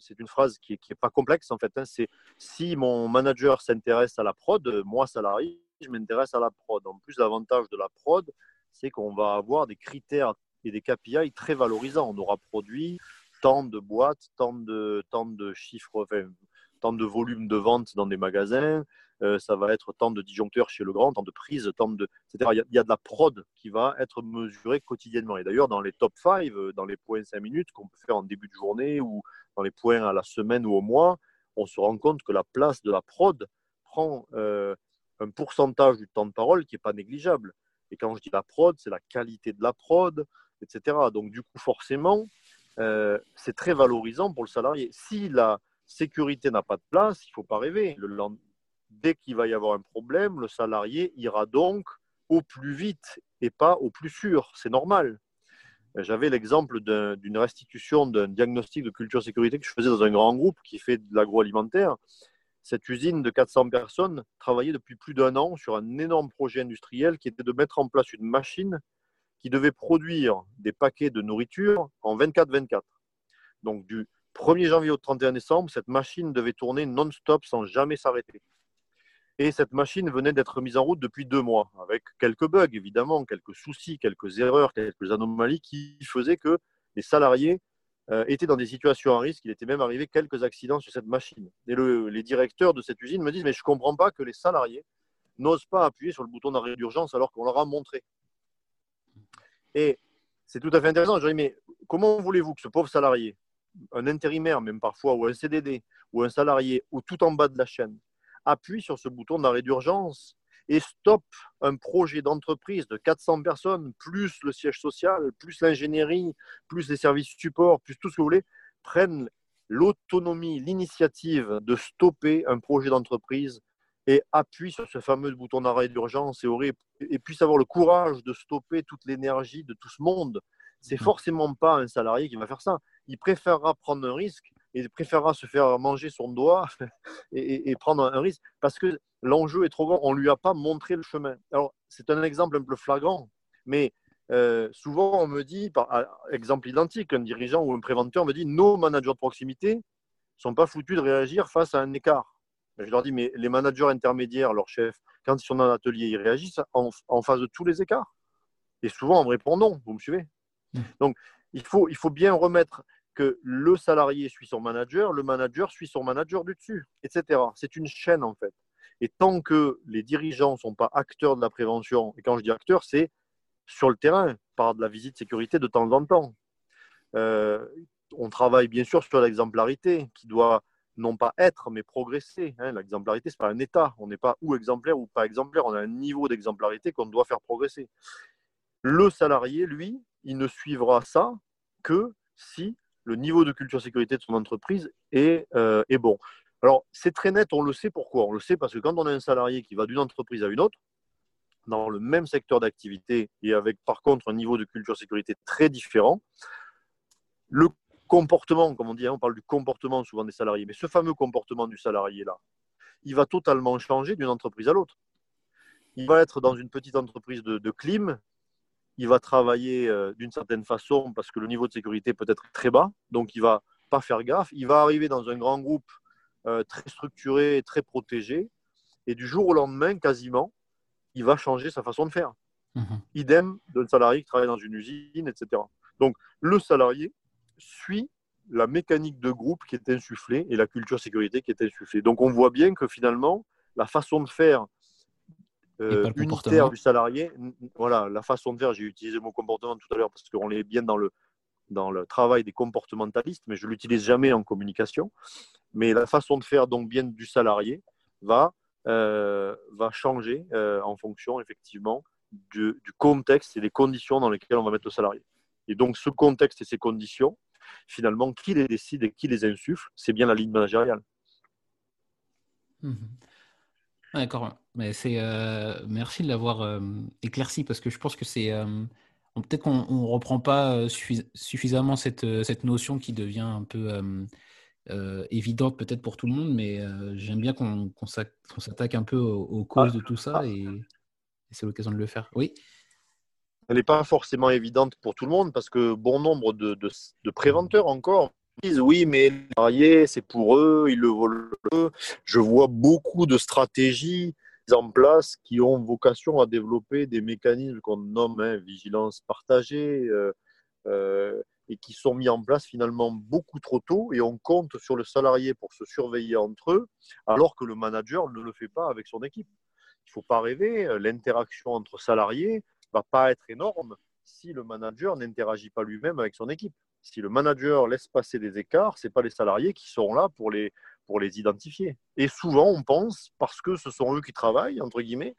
c'est une phrase qui n'est pas complexe en fait. Hein. C'est si mon manager s'intéresse à la prod, moi salarié, je m'intéresse à la prod. En plus, l'avantage de la prod, c'est qu'on va avoir des critères et des KPI très valorisants. On aura produit tant de boîtes, tant de, tant de chiffres, tant de volumes de vente dans des magasins, euh, ça va être tant de disjoncteurs chez le grand, tant de prises, tant de, etc. Il y, a, de la prod qui va être mesurée quotidiennement. Et d'ailleurs, dans les top 5, euh, dans les points 5 minutes qu'on peut faire en début de journée ou dans les points à la semaine ou au mois, on se rend compte que la place de la prod prend euh, un pourcentage du temps de parole qui n'est pas négligeable. Et quand je dis la prod, c'est la qualité de la prod, etc. Donc, du coup, forcément, c'est très valorisant pour le salarié. Si la sécurité n'a pas de place, il ne faut pas rêver. Dès qu'il va y avoir un problème, le salarié ira donc au plus vite et pas au plus sûr. C'est normal. J'avais l'exemple d'une restitution d'un diagnostic de culture sécurité que je faisais dans un grand groupe qui fait de l'agroalimentaire. Cette usine de 400 personnes travaillait depuis plus d'un an sur un énorme projet industriel qui était de mettre en place une machine qui devait produire des paquets de nourriture en 24-24. Donc du 1er janvier au 31 décembre, cette machine devait tourner non-stop sans jamais s'arrêter. Et cette machine venait d'être mise en route depuis deux mois, avec quelques bugs, évidemment, quelques soucis, quelques erreurs, quelques anomalies qui faisaient que les salariés euh, étaient dans des situations à risque. Il était même arrivé quelques accidents sur cette machine. Et les directeurs de cette usine me disent, mais je ne comprends pas que les salariés n'osent pas appuyer sur le bouton d'arrêt d'urgence alors qu'on leur a montré. Et c'est tout à fait intéressant. Je dis, mais comment voulez-vous que ce pauvre salarié, un intérimaire même parfois, ou un CDD, ou un salarié, ou tout en bas de la chaîne, appuie sur ce bouton d'arrêt d'urgence et stoppe un projet d'entreprise de 400 personnes, plus le siège social, plus l'ingénierie, plus les services support, plus tout ce que vous voulez, prennent l'autonomie, l'initiative de stopper un projet d'entreprise et appuient sur ce fameux bouton d'arrêt d'urgence et, et puissent avoir le courage de stopper toute l'énergie de tout ce monde. C'est mmh. forcément pas un salarié qui va faire ça. Il préférera prendre un risque il préférera se faire manger son doigt et, prendre un risque parce que l'enjeu est trop grand. On ne lui a pas montré le chemin. Alors, c'est un exemple un peu flagrant, mais euh, souvent on me dit, par exemple identique, un dirigeant ou un préventeur me dit nos managers de proximité ne sont pas foutus de réagir face à un écart. Je leur dis, mais les managers intermédiaires, leurs chefs, quand ils sont dans l'atelier, ils réagissent en, en, face de tous les écarts. Et souvent, on me répond non, vous me suivez mmh. Donc, il faut, il faut bien remettre que le salarié suit son manager, le manager suit son manager du dessus, etc. C'est une chaîne en fait. Et tant que les dirigeants ne sont pas acteurs de la prévention, et quand je dis acteurs, c'est sur le terrain, par de la visite sécurité de temps en temps. Euh, on travaille bien sûr sur l'exemplarité qui doit non pas être, mais progresser. Hein. L'exemplarité, ce n'est pas un état. On n'est pas ou exemplaire ou pas exemplaire. On a un niveau d'exemplarité qu'on doit faire progresser. Le salarié, lui, il ne suivra ça que si le niveau de culture sécurité de son entreprise est, euh, est bon. Alors, c'est très net, on le sait pourquoi. On le sait parce que quand on a un salarié qui va d'une entreprise à une autre, dans le même secteur d'activité et avec par contre un niveau de culture sécurité très différent, le comportement, comme on dit, hein, on parle du comportement souvent des salariés, mais ce fameux comportement du salarié-là, il va totalement changer d'une entreprise à l'autre. Il va être dans une petite entreprise de, de clim, il va travailler euh, d'une certaine façon parce que le niveau de sécurité peut être très bas, donc il va pas faire gaffe. Il va arriver dans un grand groupe euh, très structuré, très protégé, et du jour au lendemain, quasiment, il va changer sa façon de faire. Mhm. Idem d'un salarié qui travaille dans une usine, etc. Donc le salarié, suit la mécanique de groupe qui est insufflée et la culture sécurité qui est insufflée. Donc on voit bien que finalement, la façon de faire euh, unitaire du salarié, voilà, la façon de faire, j'ai utilisé le mot comportement tout à l'heure parce qu'on est bien dans le, dans le travail des comportementalistes, mais je ne l'utilise jamais en communication. Mais la façon de faire donc bien du salarié va, euh, va changer euh, en fonction effectivement du, du, contexte et des conditions dans lesquelles on va mettre le salarié. Et donc ce contexte et ces conditions, finalement, qui les décide et qui les insuffle, c'est bien la ligne managériale.
D'accord. Mais c'est euh, merci de l'avoir euh, éclairci parce que je pense que c'est euh, peut-être qu'on ne reprend pas suffisamment cette, cette notion qui devient un peu évidente peut-être pour tout le monde, mais j'aime bien qu'on s'attaque un peu aux, causes de tout ça et c'est l'occasion de le faire. Oui
elle n'est pas forcément évidente pour tout le monde parce que bon nombre de, de, préventeurs encore oui, mais les salariés, c'est pour eux, ils le veulent. Je vois beaucoup de stratégies en place qui ont vocation à développer des mécanismes qu'on nomme hein, vigilance partagée euh, euh, et qui sont mis en place finalement beaucoup trop tôt et on compte sur le salarié pour se surveiller entre eux alors que le manager ne le fait pas avec son équipe. Il ne faut pas rêver, l'interaction entre salariés, va pas être énorme si le manager n'interagit pas lui-même avec son équipe. Si le manager laisse passer des écarts, ce n'est pas les salariés qui seront là pour les, pour les identifier. Et souvent, on pense, parce que ce sont eux qui travaillent, entre guillemets,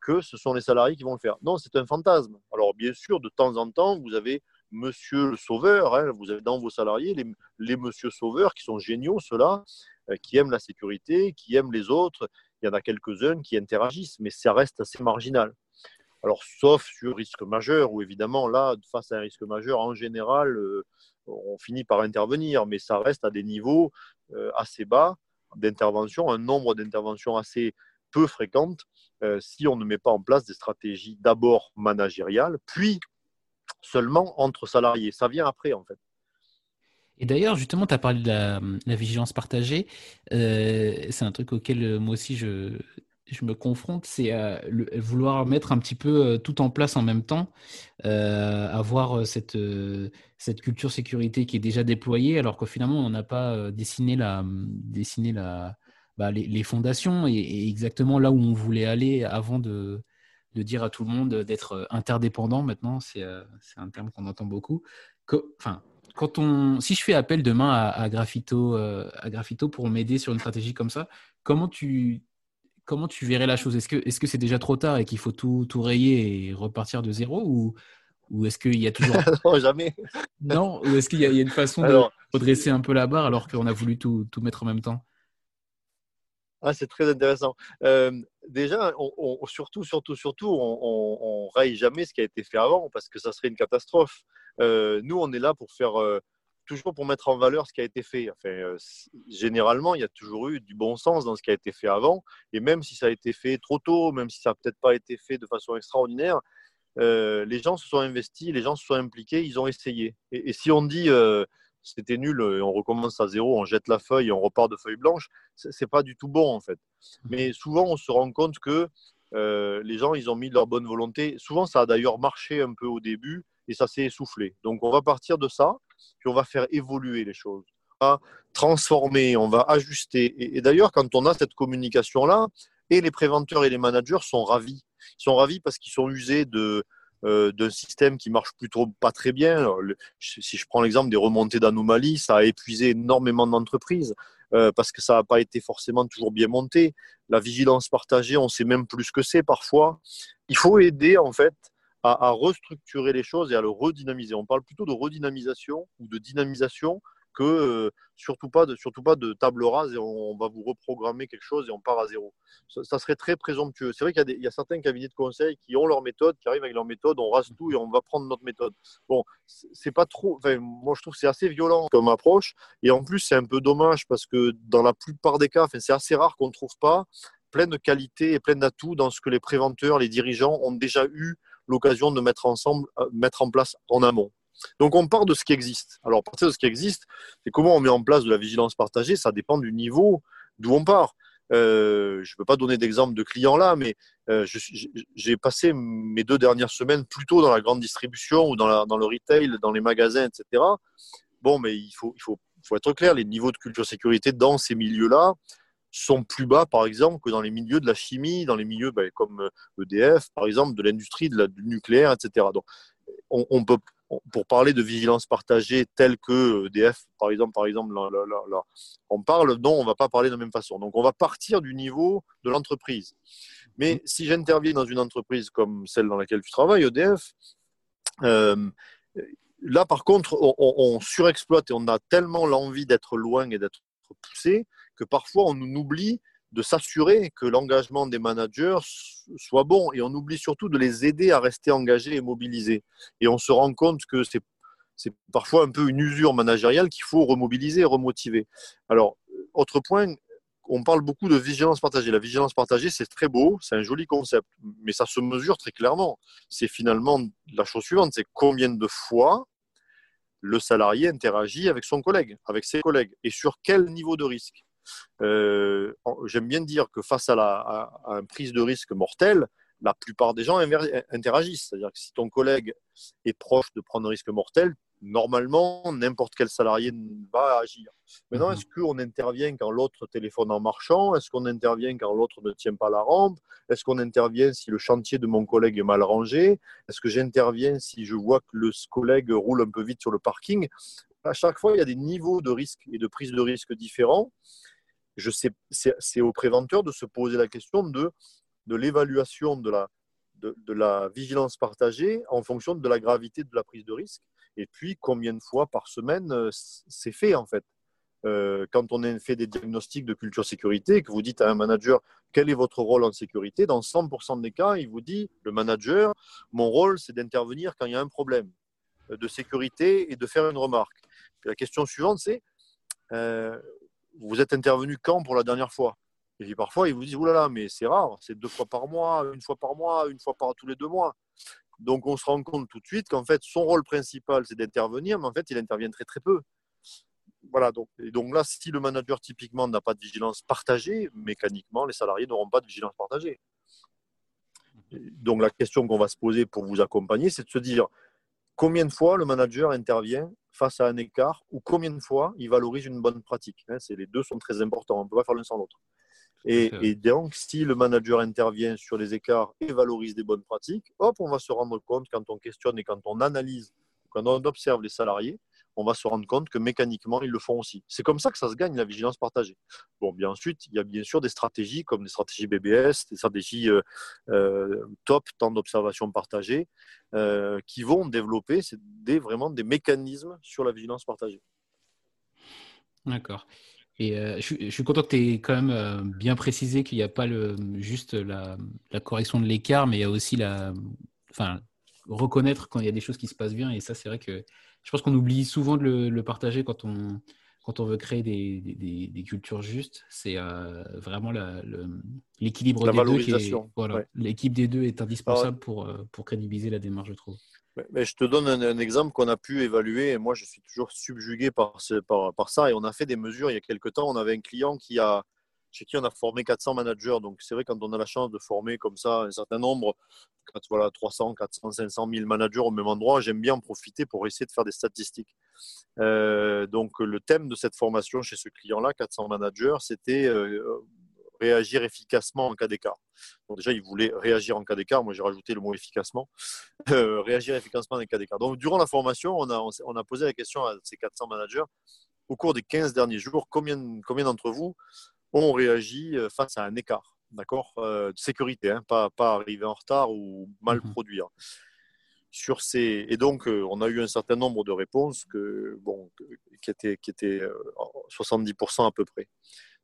que ce sont les salariés qui vont le faire. Non, c'est un fantasme. Alors, bien sûr, de temps en temps, vous avez monsieur le sauveur, hein, vous avez dans vos salariés les, les monsieur sauveurs qui sont géniaux, ceux-là, euh, qui aiment la sécurité, qui aiment les autres. Il y en a quelques-uns qui interagissent, mais ça reste assez marginal. Alors, sauf sur risque majeur, où évidemment, là, face à un risque majeur, en général, euh, on finit par intervenir, mais ça reste à des niveaux euh, assez bas d'intervention, un nombre d'interventions assez peu fréquentes, euh, si on ne met pas en place des stratégies d'abord managériales, puis seulement entre salariés. Ça vient après, en fait.
Et d'ailleurs, justement, tu as parlé de la, la vigilance partagée. c'est un truc auquel moi aussi je, je me confronte, c'est à vouloir mettre un petit peu euh, tout en place en même temps, euh, avoir euh, cette, cette culture sécurité qui est déjà déployée, alors que finalement, on n'a pas dessiné, la, dessiné la, bah, les, fondations et, exactement là où on voulait aller avant de, de dire à tout le monde d'être interdépendant. Maintenant, c'est un terme qu'on entend beaucoup. quand on, si je fais appel demain à, à à Graffito pour m'aider sur une stratégie comme ça, comment tu comment tu verrais la chose? Est-ce que c'est déjà trop tard et qu'il faut tout, tout rayer et repartir de zéro ou, ou est-ce qu'il y a toujours
non jamais
non ou est-ce qu'il y, a une façon de redresser un peu la barre alors qu'on a voulu tout, tout, mettre en même temps?
Ah, c'est très intéressant. Euh, déjà, on, surtout, surtout, surtout, on, ne raye jamais ce qui a été fait avant parce que ça serait une catastrophe. Euh, nous, on est là pour faire euh, toujours pour mettre en valeur ce qui a été fait. Enfin, euh, généralement, il y a toujours eu du bon sens dans ce qui a été fait avant. Et même si ça a été fait trop tôt, même si ça n'a peut-être pas été fait de façon extraordinaire, euh, les gens se sont investis, les gens se sont impliqués, ils ont essayé. Et, si on dit euh, c'était nul, on recommence à zéro, on jette la feuille on repart de feuille blanche, c'est pas du tout bon en fait. Mais souvent, on se rend compte que les gens, ils ont mis de leur bonne volonté. Souvent, ça a d'ailleurs marché un peu au début et ça s'est essoufflé. Donc, on va partir de ça puis on va faire évoluer les choses. On va transformer, on va ajuster. Et, d'ailleurs, quand on a cette communication-là, et les préventeurs et les managers sont ravis. Ils sont ravis parce qu'ils sont usés de, euh, d'un système qui marche plutôt pas très bien. si je prends l'exemple des remontées d'anomalies, ça a épuisé énormément d'entreprises euh, parce que ça n'a pas été forcément toujours bien monté. La vigilance partagée, on sait même plus ce que c'est parfois. Il faut aider en fait à, restructurer les choses et à le redynamiser. On parle plutôt de redynamisation ou de dynamisation que euh, surtout, pas de, surtout pas de table rase et on, va vous reprogrammer quelque chose et on part à zéro. Ça, serait très présomptueux. C'est vrai qu'il y, a certains cabinets de conseil qui ont leur méthode, qui arrivent avec leur méthode, on rase tout et on va prendre notre méthode. Bon, c'est pas trop. Moi, je trouve que c'est assez violent comme approche et en plus, c'est un peu dommage parce que dans la plupart des cas, c'est assez rare qu'on ne trouve pas plein de qualités et plein d'atouts dans ce que les préventeurs, les dirigeants ont déjà eu l'occasion de mettre ensemble, euh, mettre en place en amont. Donc on part de ce qui existe. Alors partir de ce qui existe, c'est comment on met en place de la vigilance partagée, ça dépend du niveau d'où on part. Euh, je ne peux pas donner d'exemple de clients là, mais euh, j'ai passé mes deux dernières semaines plutôt dans la grande distribution ou dans, le retail, dans les magasins, etc. Bon, mais il faut, il faut, faut être clair, les niveaux de culture sécurité dans ces milieux-là sont plus bas, par exemple, que dans les milieux de la chimie, dans les milieux ben, comme EDF, par exemple, de l'industrie, de du nucléaire, etc. Donc, on, on peut, pour parler de vigilance partagée telle que EDF, par exemple, par exemple on parle, non, on ne va pas parler de la même façon. Donc, on va partir du niveau de l'entreprise. Mais mmh. si j'interviens dans une entreprise comme celle dans laquelle tu travailles, EDF, euh, là, par contre, on, on, surexploite et on a tellement l'envie d'être loin et d'être poussé que parfois on oublie de s'assurer que l'engagement des managers soit bon et on oublie surtout de les aider à rester engagés et mobilisés. Et on se rend compte que c'est c'est parfois un peu une usure managériale qu'il faut remobiliser remotiver. Alors, autre point, on parle beaucoup de vigilance partagée. La vigilance partagée, c'est très beau, c'est un joli concept, mais ça se mesure très clairement. C'est finalement la chose suivante, c'est combien de fois le salarié interagit avec son collègue, avec ses collègues, et sur quel niveau de risque. Euh, j'aime bien dire que face à, la, une prise de risque mortelle, la plupart des gens interagissent. C'est-à-dire que si ton collègue est proche de prendre un risque mortel, normalement, n'importe quel salarié va agir. Maintenant, mhm. est-ce qu'on intervient quand l'autre téléphone en marchant? Est-ce qu'on intervient quand l'autre ne tient pas la rampe? Est-ce qu'on intervient si le chantier de mon collègue est mal rangé? Est-ce que j'interviens si je vois que le collègue roule un peu vite sur le parking? À chaque fois, il y a des niveaux de risque et de prise de risque différents je sais, c'est au préventeur de se poser la question de, de l'évaluation de la, de, la vigilance partagée en fonction de la gravité de la prise de risque. Et puis, combien de fois par semaine euh, c'est fait en fait? Euh, Quand on fait des diagnostics de culture sécurité, que vous dites à un manager quel est votre rôle en sécurité, dans 100% des cas, il vous dit le manager, mon rôle c'est d'intervenir quand il y a un problème euh, de sécurité et de faire une remarque. la question suivante c'est vous êtes intervenu quand pour la dernière fois? Et puis parfois, ils vous disent, oulala, mais c'est rare, c'est deux fois par mois, une fois par mois, une fois par tous les deux mois. Donc on se rend compte tout de suite qu'en fait, son rôle principal, c'est d'intervenir, mais en fait, il intervient très très peu. Voilà, donc, et donc là, si le manager typiquement n'a pas de vigilance partagée, mécaniquement, les salariés n'auront pas de vigilance partagée. Donc la question qu'on va se poser pour vous accompagner, c'est de se dire combien de fois le manager intervient face à un écart ou combien de fois il valorise une bonne pratique. Hein, les deux sont très importants, on ne peut pas faire l'un sans l'autre. Et, donc, si le manager intervient sur les écarts et valorise des bonnes pratiques, hop, on va se rendre compte quand on questionne et quand on analyse, quand on observe les salariés, on va se rendre compte que mécaniquement, ils le font aussi. C'est comme ça que ça se gagne la vigilance partagée. Bon, bien ensuite, il y a bien sûr des stratégies comme des stratégies BBS, des stratégies euh, euh, top, temps d'observation partagée, euh, qui vont développer des, vraiment des mécanismes sur la vigilance partagée.
D'accord. Et je, suis content que tu aies quand même bien précisé qu'il n'y a pas le, juste la, la correction de l'écart, mais il y a aussi la, enfin, reconnaître quand il y a des choses qui se passent bien. Et ça, c'est vrai que je pense qu'on oublie souvent de le, partager quand on, quand on veut créer des, des, des cultures justes. C'est euh, vraiment l'équilibre
des deux.
voilà, L'équipe des deux est indispensable pour, euh, pour crédibiliser la démarche, je trouve.
Mais je te donne un, exemple qu'on a pu évaluer moi je suis toujours subjugué par, ça et on a fait des mesures il y a quelques temps. On avait un client qui a, chez qui on a formé 400 managers. Donc, c'est vrai, quand on a la chance de former comme ça un certain nombre, voilà, 300, 400, 500 000 managers au même endroit, j'aime bien en profiter pour essayer de faire des statistiques. Euh, donc, le thème de cette formation chez ce client-là, 400 managers, c'était euh, réagir efficacement en cas d'écart. déjà, ils voulaient réagir en cas d'écart. Moi, j'ai rajouté le mot efficacement. réagir efficacement en cas d'écart. Donc, durant la formation, on a, on a posé la question à ces 400 managers au cours des 15 derniers jours, combien, combien d'entre vous ont réagi face à un écart? D'accord, de sécurité, hein, pas, pas arriver en retard ou mal mmh produire sur ces et donc on a eu un certain nombre de réponses que bon qui étaient qui étaient 70% à peu près.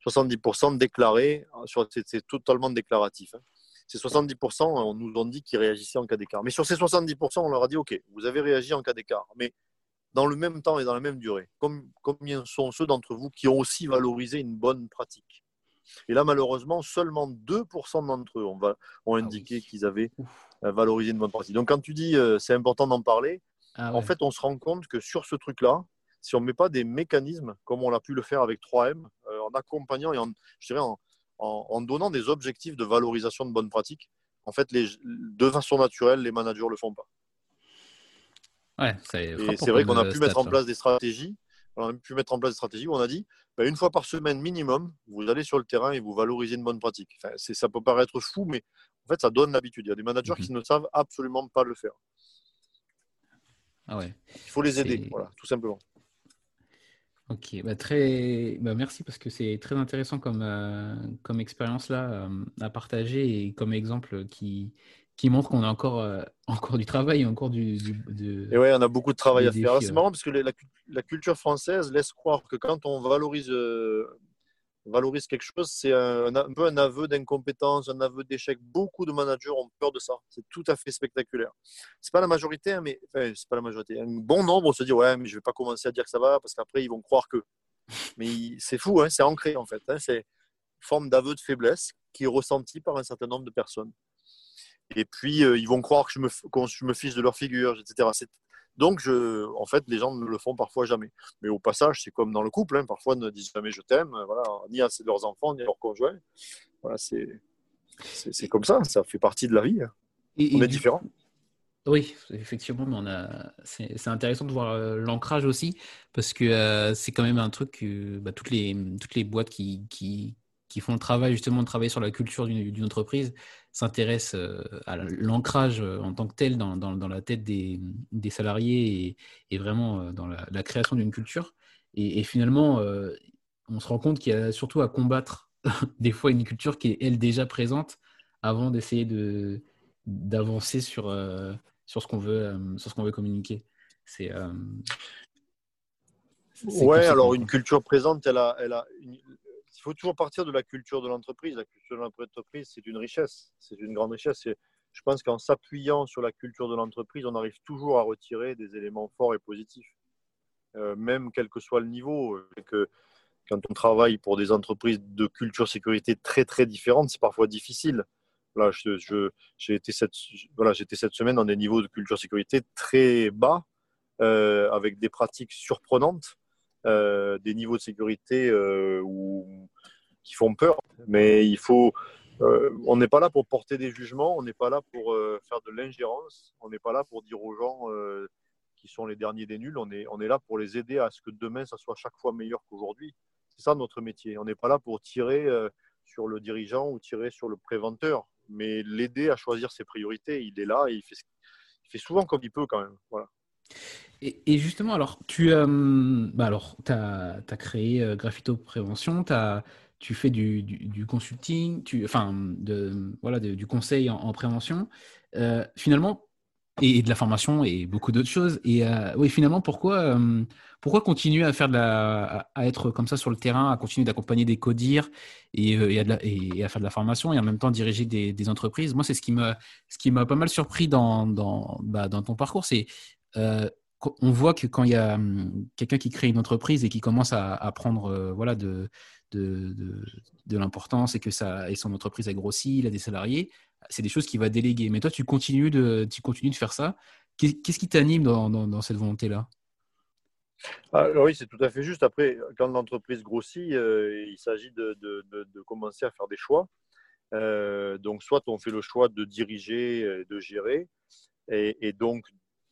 70% déclarés c'est totalement déclaratif hein. ces 70% on nous ont dit qu'ils réagissaient en cas d'écart. Mais sur ces 70% on leur a dit ok vous avez réagi en cas d'écart. Mais dans le même temps et dans la même durée combien sont ceux d'entre vous qui ont aussi valorisé une bonne pratique? Et là, malheureusement, seulement 2% d'entre eux ont, ont ah indiqué qu'ils avaient euh, valorisé une bonne pratique. Donc, quand tu dis euh, c'est important d'en parler, ah en fait, on se rend compte que sur ce truc-là, si on ne met pas des mécanismes, comme on a pu le faire avec 3M, euh, en accompagnant et en, je dirais en, donnant des objectifs de valorisation de bonnes pratiques, en fait, les, de façon naturelle, les managers ne le font pas.
Ouais,
c'est vrai qu'on a pu mettre en place des stratégies on a pu mettre en place des stratégies où on a dit bah, une fois par semaine minimum, vous allez sur le terrain et vous valorisez une bonne pratique. Enfin, ça peut paraître fou, mais en fait, ça donne l'habitude. Il y a des managers mhm. qui ne savent absolument pas le faire.
Ah ouais.
Il faut les aider, voilà, tout simplement.
Ok, bah très, bah merci parce que c'est très intéressant comme, euh, comme expérience là euh, à partager et comme exemple qui, qui montre qu'on a encore, euh, encore du travail, encore du.
Et ouais, on a beaucoup de travail à faire. C'est marrant parce que la, culture française laisse croire que quand on valorise, euh, valorise quelque chose, c'est un, peu un aveu d'incompétence, un aveu d'échec. Beaucoup de managers ont peur de ça. C'est tout à fait spectaculaire. C'est pas la majorité, hein, mais enfin, c'est pas la majorité. Un bon nombre se dit ouais, mais je vais pas commencer à dire que ça va parce qu'après ils vont croire que. Mais c'est fou, hein, c'est ancré en fait. Hein, c'est une forme d'aveu de faiblesse qui est ressenti par un certain nombre de personnes. Et puis, euh, ils vont croire que je me, je me fiche de leur figure, etc. Donc, je, en fait, les gens ne le font parfois jamais. Mais au passage, c'est comme dans le couple. Hein, parfois, ne disent jamais je t'aime, voilà, ni à leurs enfants, ni à leurs conjoints. Voilà, c'est, c'est, comme ça. Ça fait partie de la vie. Hein. on est différents.
Oui, effectivement, mais on a... c'est, intéressant de voir euh, l'ancrage aussi, parce que euh, c'est quand même un truc que bah, toutes, les, toutes les boîtes qui, qui, qui font le travail justement de travailler sur la culture d'une entreprise s'intéressent euh, à l'ancrage euh, en tant que tel dans, dans, la tête des, des salariés et, vraiment euh, dans la, création d'une culture. Et, finalement, on se rend compte qu'il y a surtout à combattre des fois une culture qui est elle déjà présente avant d'essayer de d'avancer sur sur ce qu'on veut sur ce qu'on veut communiquer. C'est
ouais, alors une culture présente, elle a, elle a il faut toujours partir de la culture de l'entreprise. La culture de l'entreprise, c'est une richesse. C'est une grande richesse. je pense qu'en s'appuyant sur la culture de l'entreprise, on arrive toujours à retirer des éléments forts et positifs, euh, même quel que soit le niveau. Quand on travaille pour des entreprises de culture sécurité très très différentes, c'est parfois difficile. Là, j'ai été cette, j'étais cette semaine dans des niveaux de culture sécurité très bas, euh, avec des pratiques surprenantes. Euh, des niveaux de sécurité euh, qui font peur. Mais il faut, euh, on n'est pas là pour porter des jugements, on n'est pas là pour faire de l'ingérence, on n'est pas là pour dire aux gens qui sont les derniers des nuls, on est, on est là pour les aider à ce que demain, ça soit chaque fois meilleur qu'aujourd'hui. C'est ça notre métier. On n'est pas là pour tirer sur le dirigeant ou tirer sur le préventeur, mais l'aider à choisir ses priorités. Il est là et il fait, il fait souvent comme il peut quand même. Voilà.
Et, justement, alors, tu euh, bah alors, as, as, créé euh, Prévention, as, tu fais du, du, consulting, tu, enfin, de, voilà, du conseil en, prévention. Euh, finalement, et, de la formation et beaucoup d'autres choses. Et oui, finalement, pourquoi, pourquoi continuer à faire de la, à, être comme ça sur le terrain, à continuer d'accompagner des codir et, et, à faire de la formation et en même temps diriger des, entreprises? Moi, c'est ce qui m'a, ce qui m'a pas mal surpris dans, dans, bah, dans ton parcours, c'est euh, on voit que quand il y a hum, quelqu'un qui crée une entreprise et qui commence à, prendre euh, voilà, de, de, de, l'importance et que ça, et son entreprise a grossi, il a des salariés, c'est des choses qu'il va déléguer. Mais toi, tu continues de, tu continues de faire ça. Qu'est-ce qui t'anime dans, dans, cette volonté-là?
Ah, oui, c'est tout à fait juste. Après, quand l'entreprise grossit, euh, il s'agit de, de, commencer à faire des choix. donc, soit on fait le choix de diriger, de gérer, et donc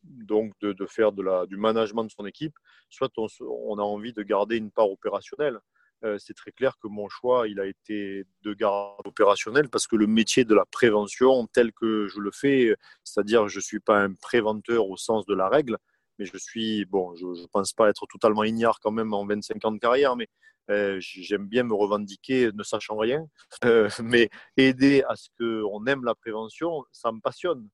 donc de, faire du management de son équipe, soit on, a envie de garder une part opérationnelle. euh, c'est très clair que mon choix, il a été de garde opérationnelle parce que le métier de la prévention, tel que je le fais, c'est-à-dire je ne suis pas un préventeur au sens de la règle, mais je suis, bon, je ne pense pas être totalement ignare quand même en 25 ans de carrière, mais euh, j'aime bien me revendiquer ne sachant rien. Euh, mais aider à ce qu'on aime la prévention, ça me passionne.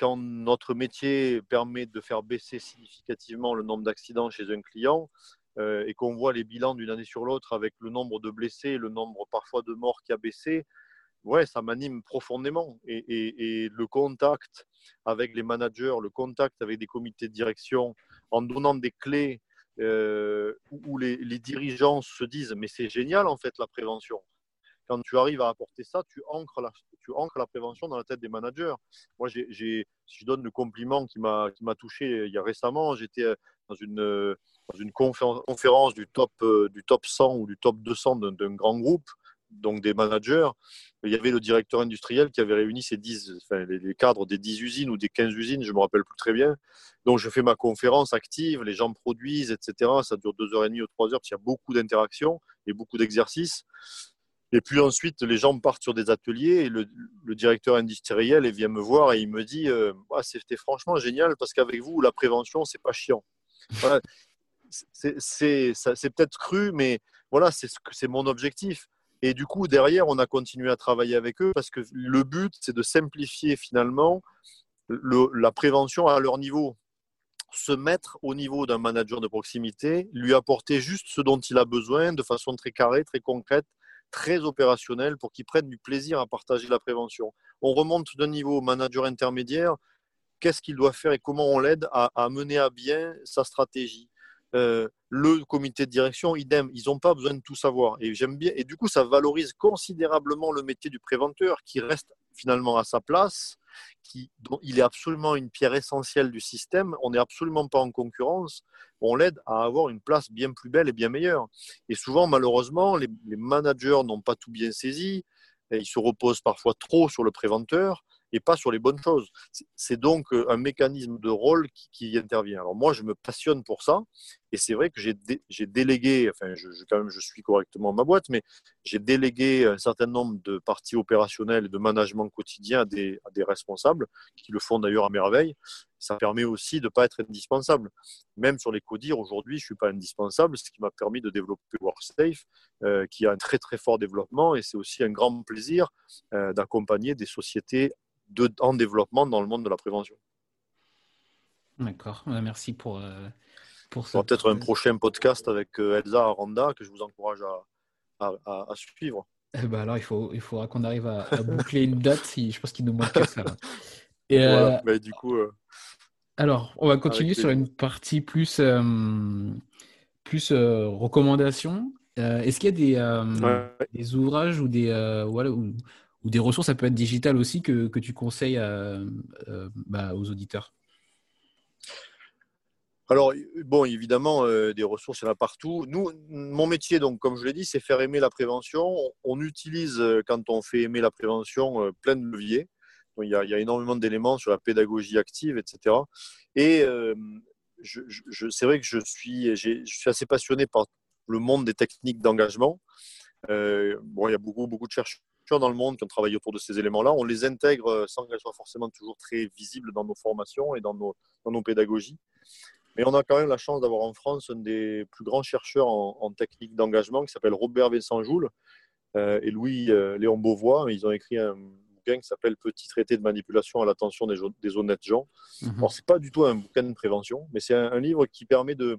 Quand notre métier permet de faire baisser significativement le nombre d'accidents chez un client, euh, et qu'on voit les bilans d'une année sur l'autre avec le nombre de blessés, le nombre parfois de morts qui a baissé, ouais, ça m'anime profondément. Et, le contact avec les managers, le contact avec des comités de direction, en donnant des clés euh, où les, dirigeants se disent mais c'est génial en fait la prévention. Quand tu arrives à apporter ça, tu ancres la, prévention dans la tête des managers. Moi, si je donne le compliment qui m'a, touché il y a récemment, j'étais dans une, dans une conférence du top, euh, du top 100 ou du top 200 d'un grand groupe, donc des managers. Il y avait le directeur industriel qui avait réuni ces 10, enfin, les, cadres des 10 usines ou des 15 usines, je ne me rappelle plus très bien. Donc je fais ma conférence active, les gens produisent, etc. Ça dure 2h30 ou 3 heures, parce qu'il y a beaucoup d'interactions et beaucoup d'exercices. Et puis ensuite, les gens partent sur des ateliers et le, directeur industriel vient me voir et il me dit euh, ah, C'était franchement génial parce qu'avec vous, la prévention, c'est pas chiant. C'est peut-être cru, mais voilà, c'est mon objectif. Et du coup, derrière, on a continué à travailler avec eux parce que le but, c'est de simplifier finalement la prévention à leur niveau. Se mettre au niveau d'un manager de proximité, lui apporter juste ce dont il a besoin de façon très carrée, très concrète, très opérationnelle pour qu'il prenne du plaisir à partager la prévention. On remonte d'un niveau manager intermédiaire, qu'est-ce qu'il doit faire et comment on l'aide à mener à bien sa stratégie? Euh, le comité de direction, idem, ils n'ont pas besoin de tout savoir. Et j'aime bien. Et du coup, ça valorise considérablement le métier du préventeur qui reste finalement à sa place, qui, il est absolument une pierre essentielle du système. On n'est absolument pas en concurrence. On l'aide à avoir une place bien plus belle et bien meilleure. Et souvent, malheureusement, les, managers n'ont pas tout bien saisi. Ils se reposent parfois trop sur le préventeur et pas sur les bonnes choses. C'est donc euh, un mécanisme de rôle qui, intervient. Alors moi, je me passionne pour ça, et c'est vrai que j'ai délégué, enfin, je, quand même, je suis correctement ma boîte, mais j'ai délégué un certain nombre de parties opérationnelles et de management quotidien à des responsables, qui le font d'ailleurs à merveille. Ça permet aussi de ne pas être indispensable. Même sur les CODIR, aujourd'hui, je ne suis pas indispensable, ce qui m'a permis de développer WorkSafe, euh, qui a un très très fort développement, et c'est aussi un grand plaisir euh, d'accompagner des sociétés en développement dans le monde de la prévention.
D'accord, bah, merci pour, euh,
pour ça. Peut-être un prochain podcast avec euh, Elsa Aranda que je vous encourage à, à, suivre.
Eh ben alors, il, faut, il faudra qu'on arrive à, boucler une date. Si, je pense qu'il nous manque ça.
Et, euh, mais du coup,
alors, on va continuer sur une partie plus, plus recommandations. Est-ce qu'il y a des, des ouvrages ou des, voilà, ou, ou des ressources, ça peut être digital aussi, que, que tu conseilles euh, bah, aux auditeurs?
Alors, bon, évidemment, euh, des ressources, il y en a partout. Nous, mon métier, donc, comme je l'ai dit, c'est faire aimer la prévention. On, utilise, euh, quand on fait aimer la prévention, plein de leviers. Il, y a, énormément d'éléments sur la pédagogie active, etc. Et je, c'est vrai que je suis, je suis assez passionné par le monde des techniques d'engagement. bon, il y a beaucoup, beaucoup de chercheurs dans le monde qui ont travaillé autour de ces éléments-là. On les intègre euh, sans qu'elles soient forcément toujours très visibles dans nos formations et dans nos, dans nos pédagogies. Mais on a quand même la chance d'avoir en France un des plus grands chercheurs en, technique d'engagement qui s'appelle Robert Vincent Joule euh, et Louis euh, Léon Beauvois. Ils ont écrit un bouquin qui s'appelle Petit traité de manipulation à l'attention des, des, honnêtes gens. Mhm. Alors, ce n'est pas du tout un bouquin de prévention, mais c'est un, livre qui permet de,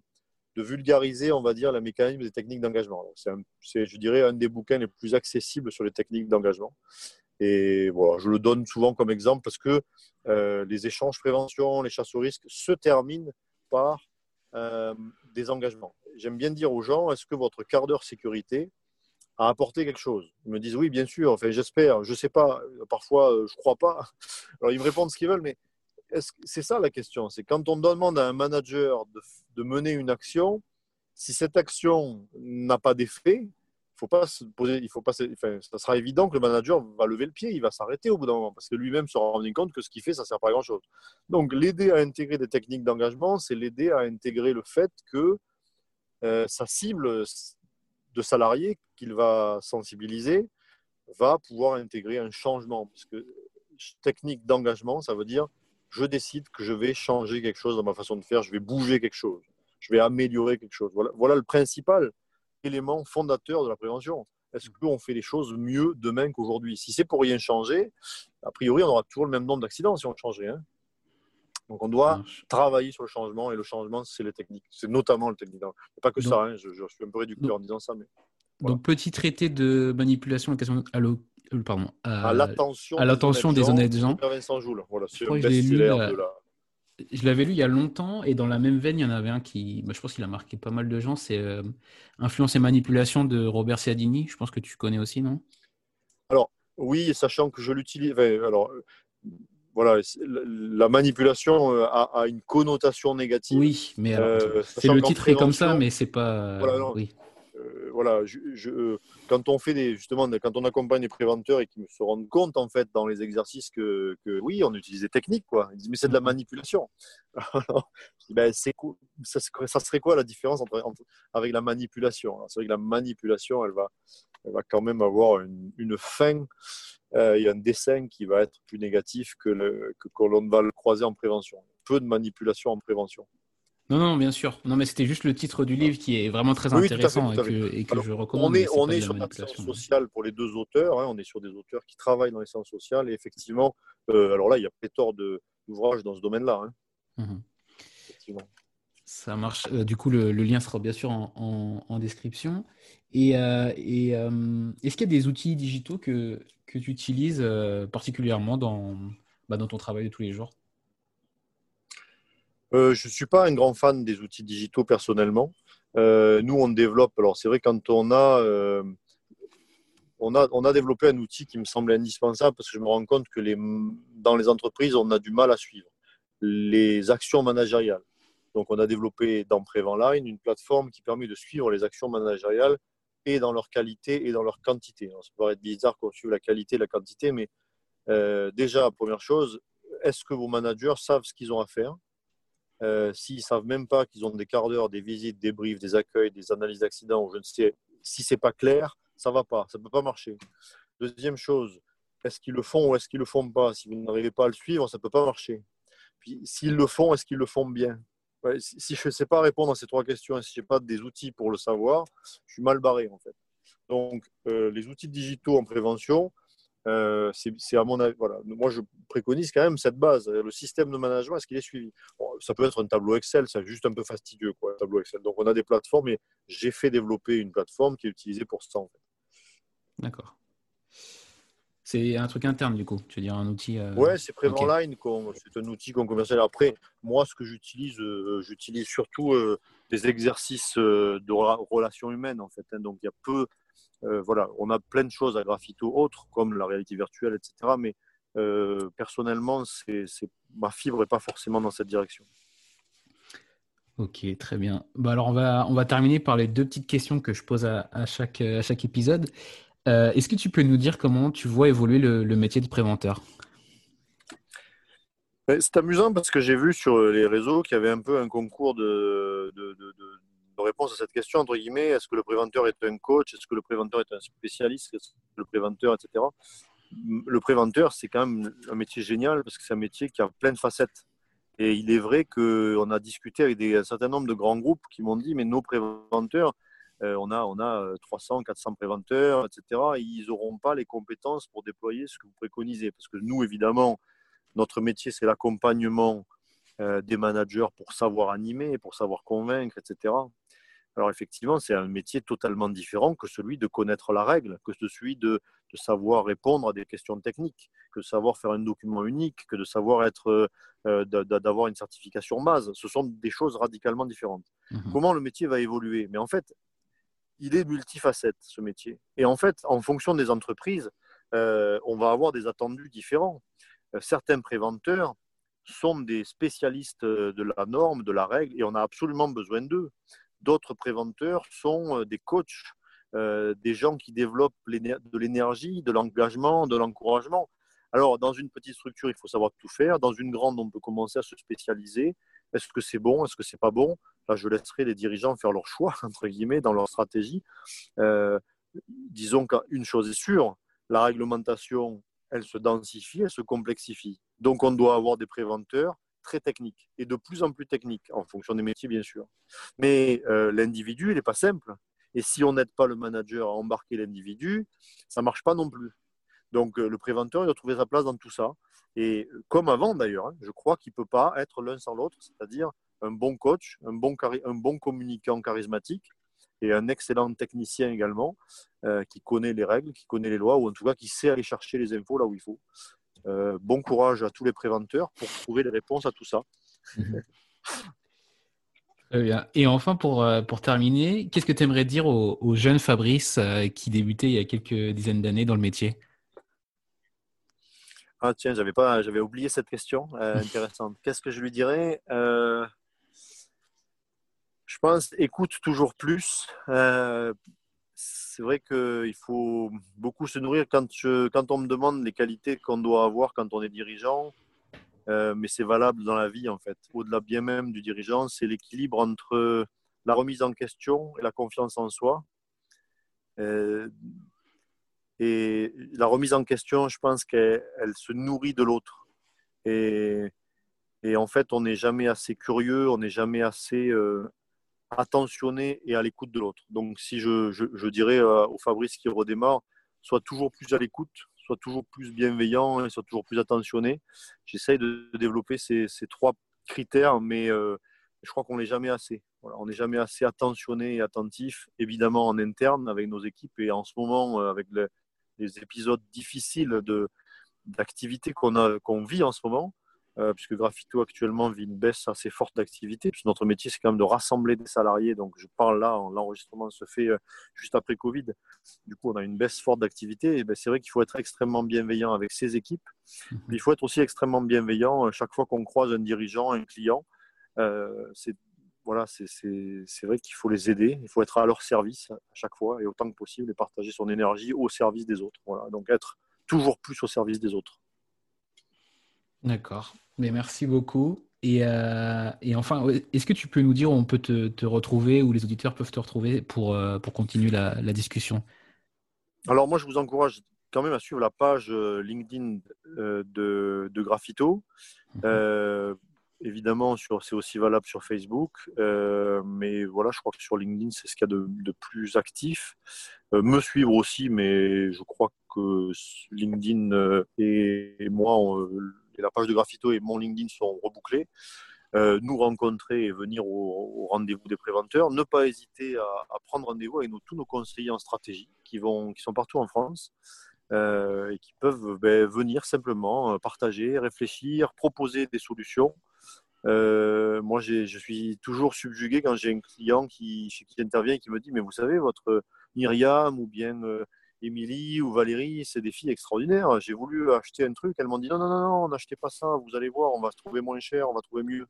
de vulgariser, on va dire, la mécanisme des techniques d'engagement. C'est, je dirais, un des bouquins les plus accessibles sur les techniques d'engagement. Et voilà, je le donne souvent comme exemple parce que euh, les échanges prévention, les chasses au risque se terminent par euh, des engagements. J'aime bien dire aux gens, est-ce que votre quart d'heure sécurité a apporté quelque chose Ils me disent oui, bien sûr, enfin, j'espère, je ne sais pas, parfois euh, je ne crois pas. Alors ils me répondent ce qu'ils veulent, mais c'est ça la question? C'est quand on demande à un manager de, mener une action, si cette action n'a pas d'effet, faut pas se poser, il faut pas, enfin, ça sera évident que le manager va lever le pied, il va s'arrêter au bout d'un moment parce que lui-même se rend compte que ce qu'il fait, ça sert pas à grand chose. Donc, l'aider à intégrer des techniques d'engagement, c'est l'aider à intégrer le fait que sa cible de salariés qu'il va sensibiliser va pouvoir intégrer un changement. Parce que technique d'engagement, ça veut dire je décide que je vais changer quelque chose dans ma façon de faire, je vais bouger quelque chose, je vais améliorer quelque chose. Voilà, voilà le principal élément fondateur de la prévention. Est-ce qu'on fait les choses mieux demain qu'aujourd'hui? Si c'est pour rien changer, a priori, on aura toujours le même nombre d'accidents si on changeait. Hein. Donc on doit travailler sur le changement et le changement, c'est les techniques. C'est notamment le technique. Pas que ça, hein. je, suis un peu réducteur en disant ça. Mais
Donc petit traité de manipulation à euh, pardon,
à, l'attention
des, honnêtes gens.
Vincent Joule. Voilà,
c'est de la je l'avais lu il y a longtemps et dans la même veine, il y en avait un qui, bah, je pense qu'il a marqué pas mal de gens, c'est euh, Influence et manipulation de Robert Cialdini. Je pense que tu connais aussi, non?
Alors, oui, sachant que je l'utilise. alors, euh, voilà, la manipulation euh, a, une connotation négative.
Oui, mais c'est le titre est comme ça, mais c'est pas. oui
voilà, je, quand on fait des, justement, quand on accompagne les préventeurs et qu'ils se rendent compte en fait dans les exercices que, oui, on utilise des techniques, quoi. Ils disent mais c'est de la manipulation. ben, c'est ça, ça, serait quoi la différence entre, avec la manipulation? C'est vrai que la manipulation, elle va, elle va quand même avoir une, fin euh, et un dessin qui va être plus négatif que le que, que l'on va le croiser en prévention. Peu de manipulation en prévention.
Non, non, bien sûr. Non, mais c'était juste le titre du livre qui est vraiment très intéressant et que, je recommande.
On est, on est sur la science sociale pour les deux auteurs. Hein. on est sur des auteurs qui travaillent dans les sciences sociales. Et effectivement, euh, alors là, il y a pléthore d'ouvrages dans ce domaine-là. Hein.
Mhm. Ça marche. Euh, du coup, le, lien sera bien sûr en, description. Et, euh, est-ce qu'il y a des outils digitaux que, que tu utilises particulièrement dans, bah, dans ton travail de tous les jours?
Euh, je ne suis pas un grand fan des outils digitaux personnellement. Euh, nous, on développe, alors c'est vrai, quand on a, euh, on a, on a développé un outil qui me semble indispensable parce que je me rends compte que dans les entreprises, on a du mal à suivre les actions managériales. Donc, on a développé dans Line une plateforme qui permet de suivre les actions managériales et dans leur qualité et dans leur quantité. Ça peut être bizarre qu'on suive la qualité et la quantité, mais déjà, première chose, est-ce que vos managers savent ce qu'ils ont à faire? Euh, s'ils ne savent même pas qu'ils ont des quarts d'heure, des visites, des briefs, des accueils, des analyses d'accidents, je ne sais, si ce n'est pas clair, ça ne va pas, ça ne peut pas marcher. Deuxième chose, est-ce qu'ils le font ou est-ce qu'ils ne le font pas? Si vous n'arrivez pas à le suivre, ça ne peut pas marcher. Puis s'ils le font, est-ce qu'ils le font bien? Si je ne sais pas répondre à ces trois questions si je n'ai pas des outils pour le savoir, je suis mal barré en fait. Donc euh, les outils digitaux en prévention, euh, c'est à mon avis, voilà. Moi, je préconise quand même cette base. Le système de management, est-ce qu'il est suivi? Ça peut être un tableau Excel, c'est juste un peu fastidieux, quoi, un tableau Excel. Donc, on a des plateformes et j'ai fait développer une plateforme qui est utilisée pour ça, en fait.
D'accord. C'est un truc interne, du coup, tu veux dire un outil
euh... Ouais, c'est Prévenline, c'est un outil qu'on commercialise. Après, moi, ce que j'utilise, euh, j'utilise surtout euh, des exercices de relations humaines, en fait. Hein. Donc, il y a peu euh, voilà, on a plein de choses à Graffito autres, comme la réalité virtuelle, etc. Mais euh, personnellement, c'est, ma fibre n'est pas forcément dans cette direction.
Ok, très bien. Bah alors on va, on va terminer par les deux petites questions que je pose à, chaque, à chaque épisode. Euh, est-ce que tu peux nous dire comment tu vois évoluer le, métier de préventeur?
C'est amusant parce que j'ai vu sur les réseaux qu'il y avait un peu un concours de, réponse à cette question, entre guillemets, est-ce que le préventeur est un coach, est-ce que le préventeur est un spécialiste, est-ce que le préventeur, etc. Le préventeur, c'est quand même un métier génial parce que c'est un métier qui a plein de facettes. Et il est vrai qu'on a discuté avec un certain nombre de grands groupes qui m'ont dit, mais nos préventeurs, euh, on, a, on a 300, 400 préventeurs, etc. ils n'auront pas les compétences pour déployer ce que vous préconisez. Parce que nous, évidemment, notre métier, c'est l'accompagnement euh, des managers pour savoir animer, pour savoir convaincre, etc. Alors effectivement, c'est un métier totalement différent que celui de connaître la règle, que celui de, savoir répondre à des questions techniques, que de savoir faire un document unique, que de savoir être, euh, d'avoir une certification base. Ce sont des choses radicalement différentes. Mhm. Comment le métier va évoluer? Mais en fait, il est multifacette, ce métier. Et en fait, en fonction des entreprises, euh, on va avoir des attendus différents. Euh, certains préventeurs sont des spécialistes de la norme, de la règle, et on a absolument besoin d'eux. D'autres préventeurs sont euh, des coachs, euh, des gens qui développent de l'énergie, de l'engagement, de l'encouragement. Alors, dans une petite structure, il faut savoir tout faire. Dans une grande, on peut commencer à se spécialiser. Est-ce que c'est bon? Est-ce que c'est pas bon? Là, je laisserai les dirigeants faire leur choix, entre guillemets, dans leur stratégie. Euh, disons qu'une chose est sûre, la réglementation, elle se densifie, elle se complexifie. Donc, on doit avoir des préventeurs très techniques et de plus en plus techniques, en fonction des métiers, bien sûr. Mais euh, l'individu, il n'est pas simple. Et si on n'aide pas le manager à embarquer l'individu, ça ne marche pas non plus. Donc, euh, le préventeur, il doit trouver sa place dans tout ça. Et comme avant d'ailleurs, hein, je crois qu'il ne peut pas être l'un sans l'autre, c'est-à-dire un bon coach, un bon, un bon communicant charismatique et un excellent technicien également, euh, qui connaît les règles, qui connaît les lois, ou en tout cas qui sait aller chercher les infos là où il faut. Euh, bon courage à tous les préventeurs pour trouver les réponses à tout ça.
Très bien. Et enfin, pour, euh, pour terminer, qu'est-ce que tu aimerais dire au, au jeune Fabrice qui débutait il y a quelques dizaines d'années dans le métier?
Ah tiens, j'avais pas, j'avais oublié cette question intéressante. Qu'est-ce que je lui dirais? Pense, écoute toujours plus. Euh, c'est vrai qu'il faut beaucoup se nourrir quand, on me demande les qualités qu'on doit avoir quand on est dirigeant. Euh, mais c'est valable dans la vie en fait. Au-delà bien même du dirigeant, c'est l'équilibre entre la remise en question et la confiance en soi. Euh, et la remise en question, je pense qu'elle se nourrit de l'autre. Et, en fait, on n'est jamais assez curieux, on n'est jamais assez attentionné et à l'écoute de l'autre. Donc, si je, dirais euh, au Fabrice qui redémarre, soit toujours plus à l'écoute, soit toujours plus bienveillant et soit toujours plus attentionné. J'essaye de développer ces, trois critères, mais euh, je crois qu'on n'est jamais assez. on n'est jamais assez attentionné et attentif, évidemment en interne avec nos équipes et en ce moment euh, avec les épisodes difficiles d'activité qu'on qu'on vit en ce moment. Euh, puisque Graffito actuellement vit une baisse assez forte d'activité. Puisque notre métier, c'est quand même de rassembler des salariés. Donc, je parle là, l'enregistrement se fait euh, juste après Covid. Du coup, on a une baisse forte d'activité. Et ben, c'est vrai qu'il faut être extrêmement bienveillant avec ses équipes. Mhm. il faut être aussi extrêmement bienveillant euh, chaque fois qu'on croise un dirigeant, un client. c'est voilà, c'est vrai qu'il faut les aider, il faut être à leur service à chaque fois et autant que possible et partager son énergie au service des autres. Voilà, donc être toujours plus au service des autres.
D'accord. Mais merci beaucoup. Et, euh, et enfin, est-ce que tu peux nous dire où on peut te, te, retrouver, où les auditeurs peuvent te retrouver pour, euh, pour continuer la, la, discussion?
Alors moi, je vous encourage quand même à suivre la page euh, LinkedIn de, de Graffito. Mhm. évidemment, c'est aussi valable sur Facebook. mais voilà, je crois que sur LinkedIn, c'est ce qu'il y a de, de plus actif. me suivre aussi, mais je crois que LinkedIn et, et moi, on, la page de Graffito et mon LinkedIn sont rebouclés. Euh, nous rencontrer et venir au, rendez-vous des préventeurs. Ne pas hésiter à, prendre rendez-vous avec tous nos conseillers en stratégie qui, vont, qui sont partout en France euh, et qui peuvent ben, venir simplement euh, partager, réfléchir, proposer des solutions. moi, je suis toujours subjugué quand j'ai un client qui, qui intervient et qui me dit Mais vous savez, votre Myriam ou bien Émilie ou Valérie, c'est des filles extraordinaires. J'ai voulu acheter un truc, elles m'ont dit non, non, non, n'achetez pas ça, vous allez voir, on va se trouver moins cher, on va trouver mieux.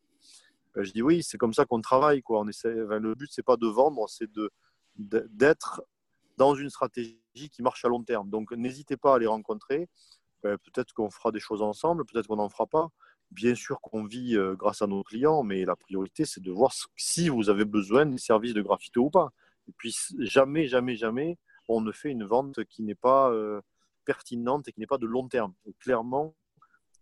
Ben, je dis oui, c'est comme ça qu'on travaille. Quoi. On essaie, le but, c'est pas de vendre, c'est d'être dans une stratégie qui marche à long terme. Donc n'hésitez pas à les rencontrer. Ben, peut-être qu'on fera des choses ensemble, peut-être qu'on n'en fera pas. Bien sûr qu'on vit euh, grâce à nos clients, mais la priorité, c'est de voir si vous avez besoin des services de graffito ou pas. Et puis jamais, jamais, jamais, on ne fait une vente qui n'est pas euh, pertinente et qui n'est pas de long terme. clairement,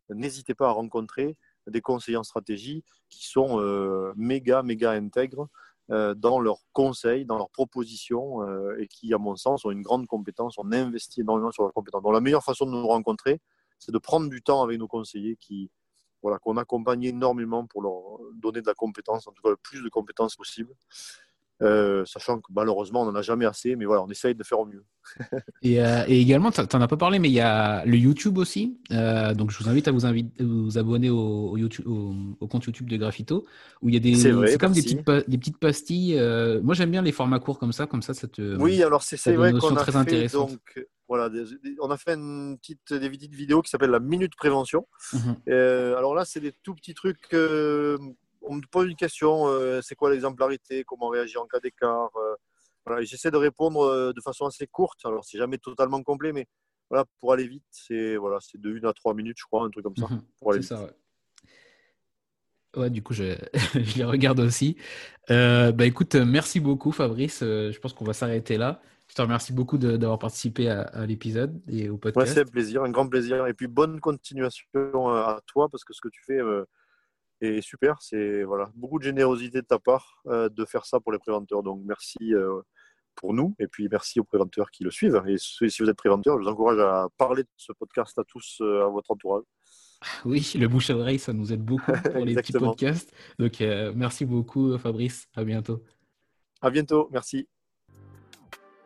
n'hésitez pas à rencontrer des conseillers en stratégie qui sont euh, méga, méga intègres euh, dans leurs conseils, dans leurs propositions et qui, à mon sens, ont une grande compétence. On investit énormément sur leurs compétences. Donc, la meilleure façon de nous rencontrer, c'est de prendre du temps avec nos conseillers qui, voilà, qu'on accompagne énormément pour leur donner de la compétence, en tout cas le plus de compétences possible. Euh, sachant que malheureusement on n'en a jamais assez, mais voilà, on essaye de faire au mieux.
et, euh, et, également, tu n'en as pas parlé, mais il y a le YouTube aussi. Euh, donc je vous invite à vous, vous abonner au, YouTube, au, compte YouTube de Graffito, où il y a des. C'est comme des petites, des petites pastilles. moi j'aime bien les formats courts comme ça, comme ça, ça te.
Oui, alors c'est vrai qu'on a très fait, donc, voilà, on a fait une petite, des petites vidéos qui s'appellent la Minute Prévention. Mhm. alors là, c'est des tout petits trucs on me pose une question, euh, c'est quoi l'exemplarité, comment réagir en cas d'écart. Euh, j'essaie de répondre euh, de façon assez courte. Alors, c'est jamais totalement complet, mais voilà, pour aller vite, c'est voilà, de 1 à 3 minutes, je crois, un truc comme ça.
Mhm. pour aller. Ça, Ouais, du coup, je, je les regarde aussi. Euh, bah écoute, merci beaucoup Fabrice. Euh, je pense qu'on va s'arrêter là. Je te remercie beaucoup d'avoir participé à, l'épisode et au podcast.
Ouais, c'est un plaisir, un grand plaisir. Et puis bonne continuation à toi parce que ce que tu fais est super. C'est voilà, beaucoup de générosité de ta part de faire ça pour les préventeurs. Donc merci pour nous et puis merci aux préventeurs qui le suivent. Et si vous êtes préventeur, je vous encourage à parler de ce podcast à tous, à votre entourage.
Oui, le bouche à oreille, ça nous aide beaucoup pour les petits podcasts. Donc, euh, merci beaucoup, Fabrice. À bientôt.
À bientôt. Merci.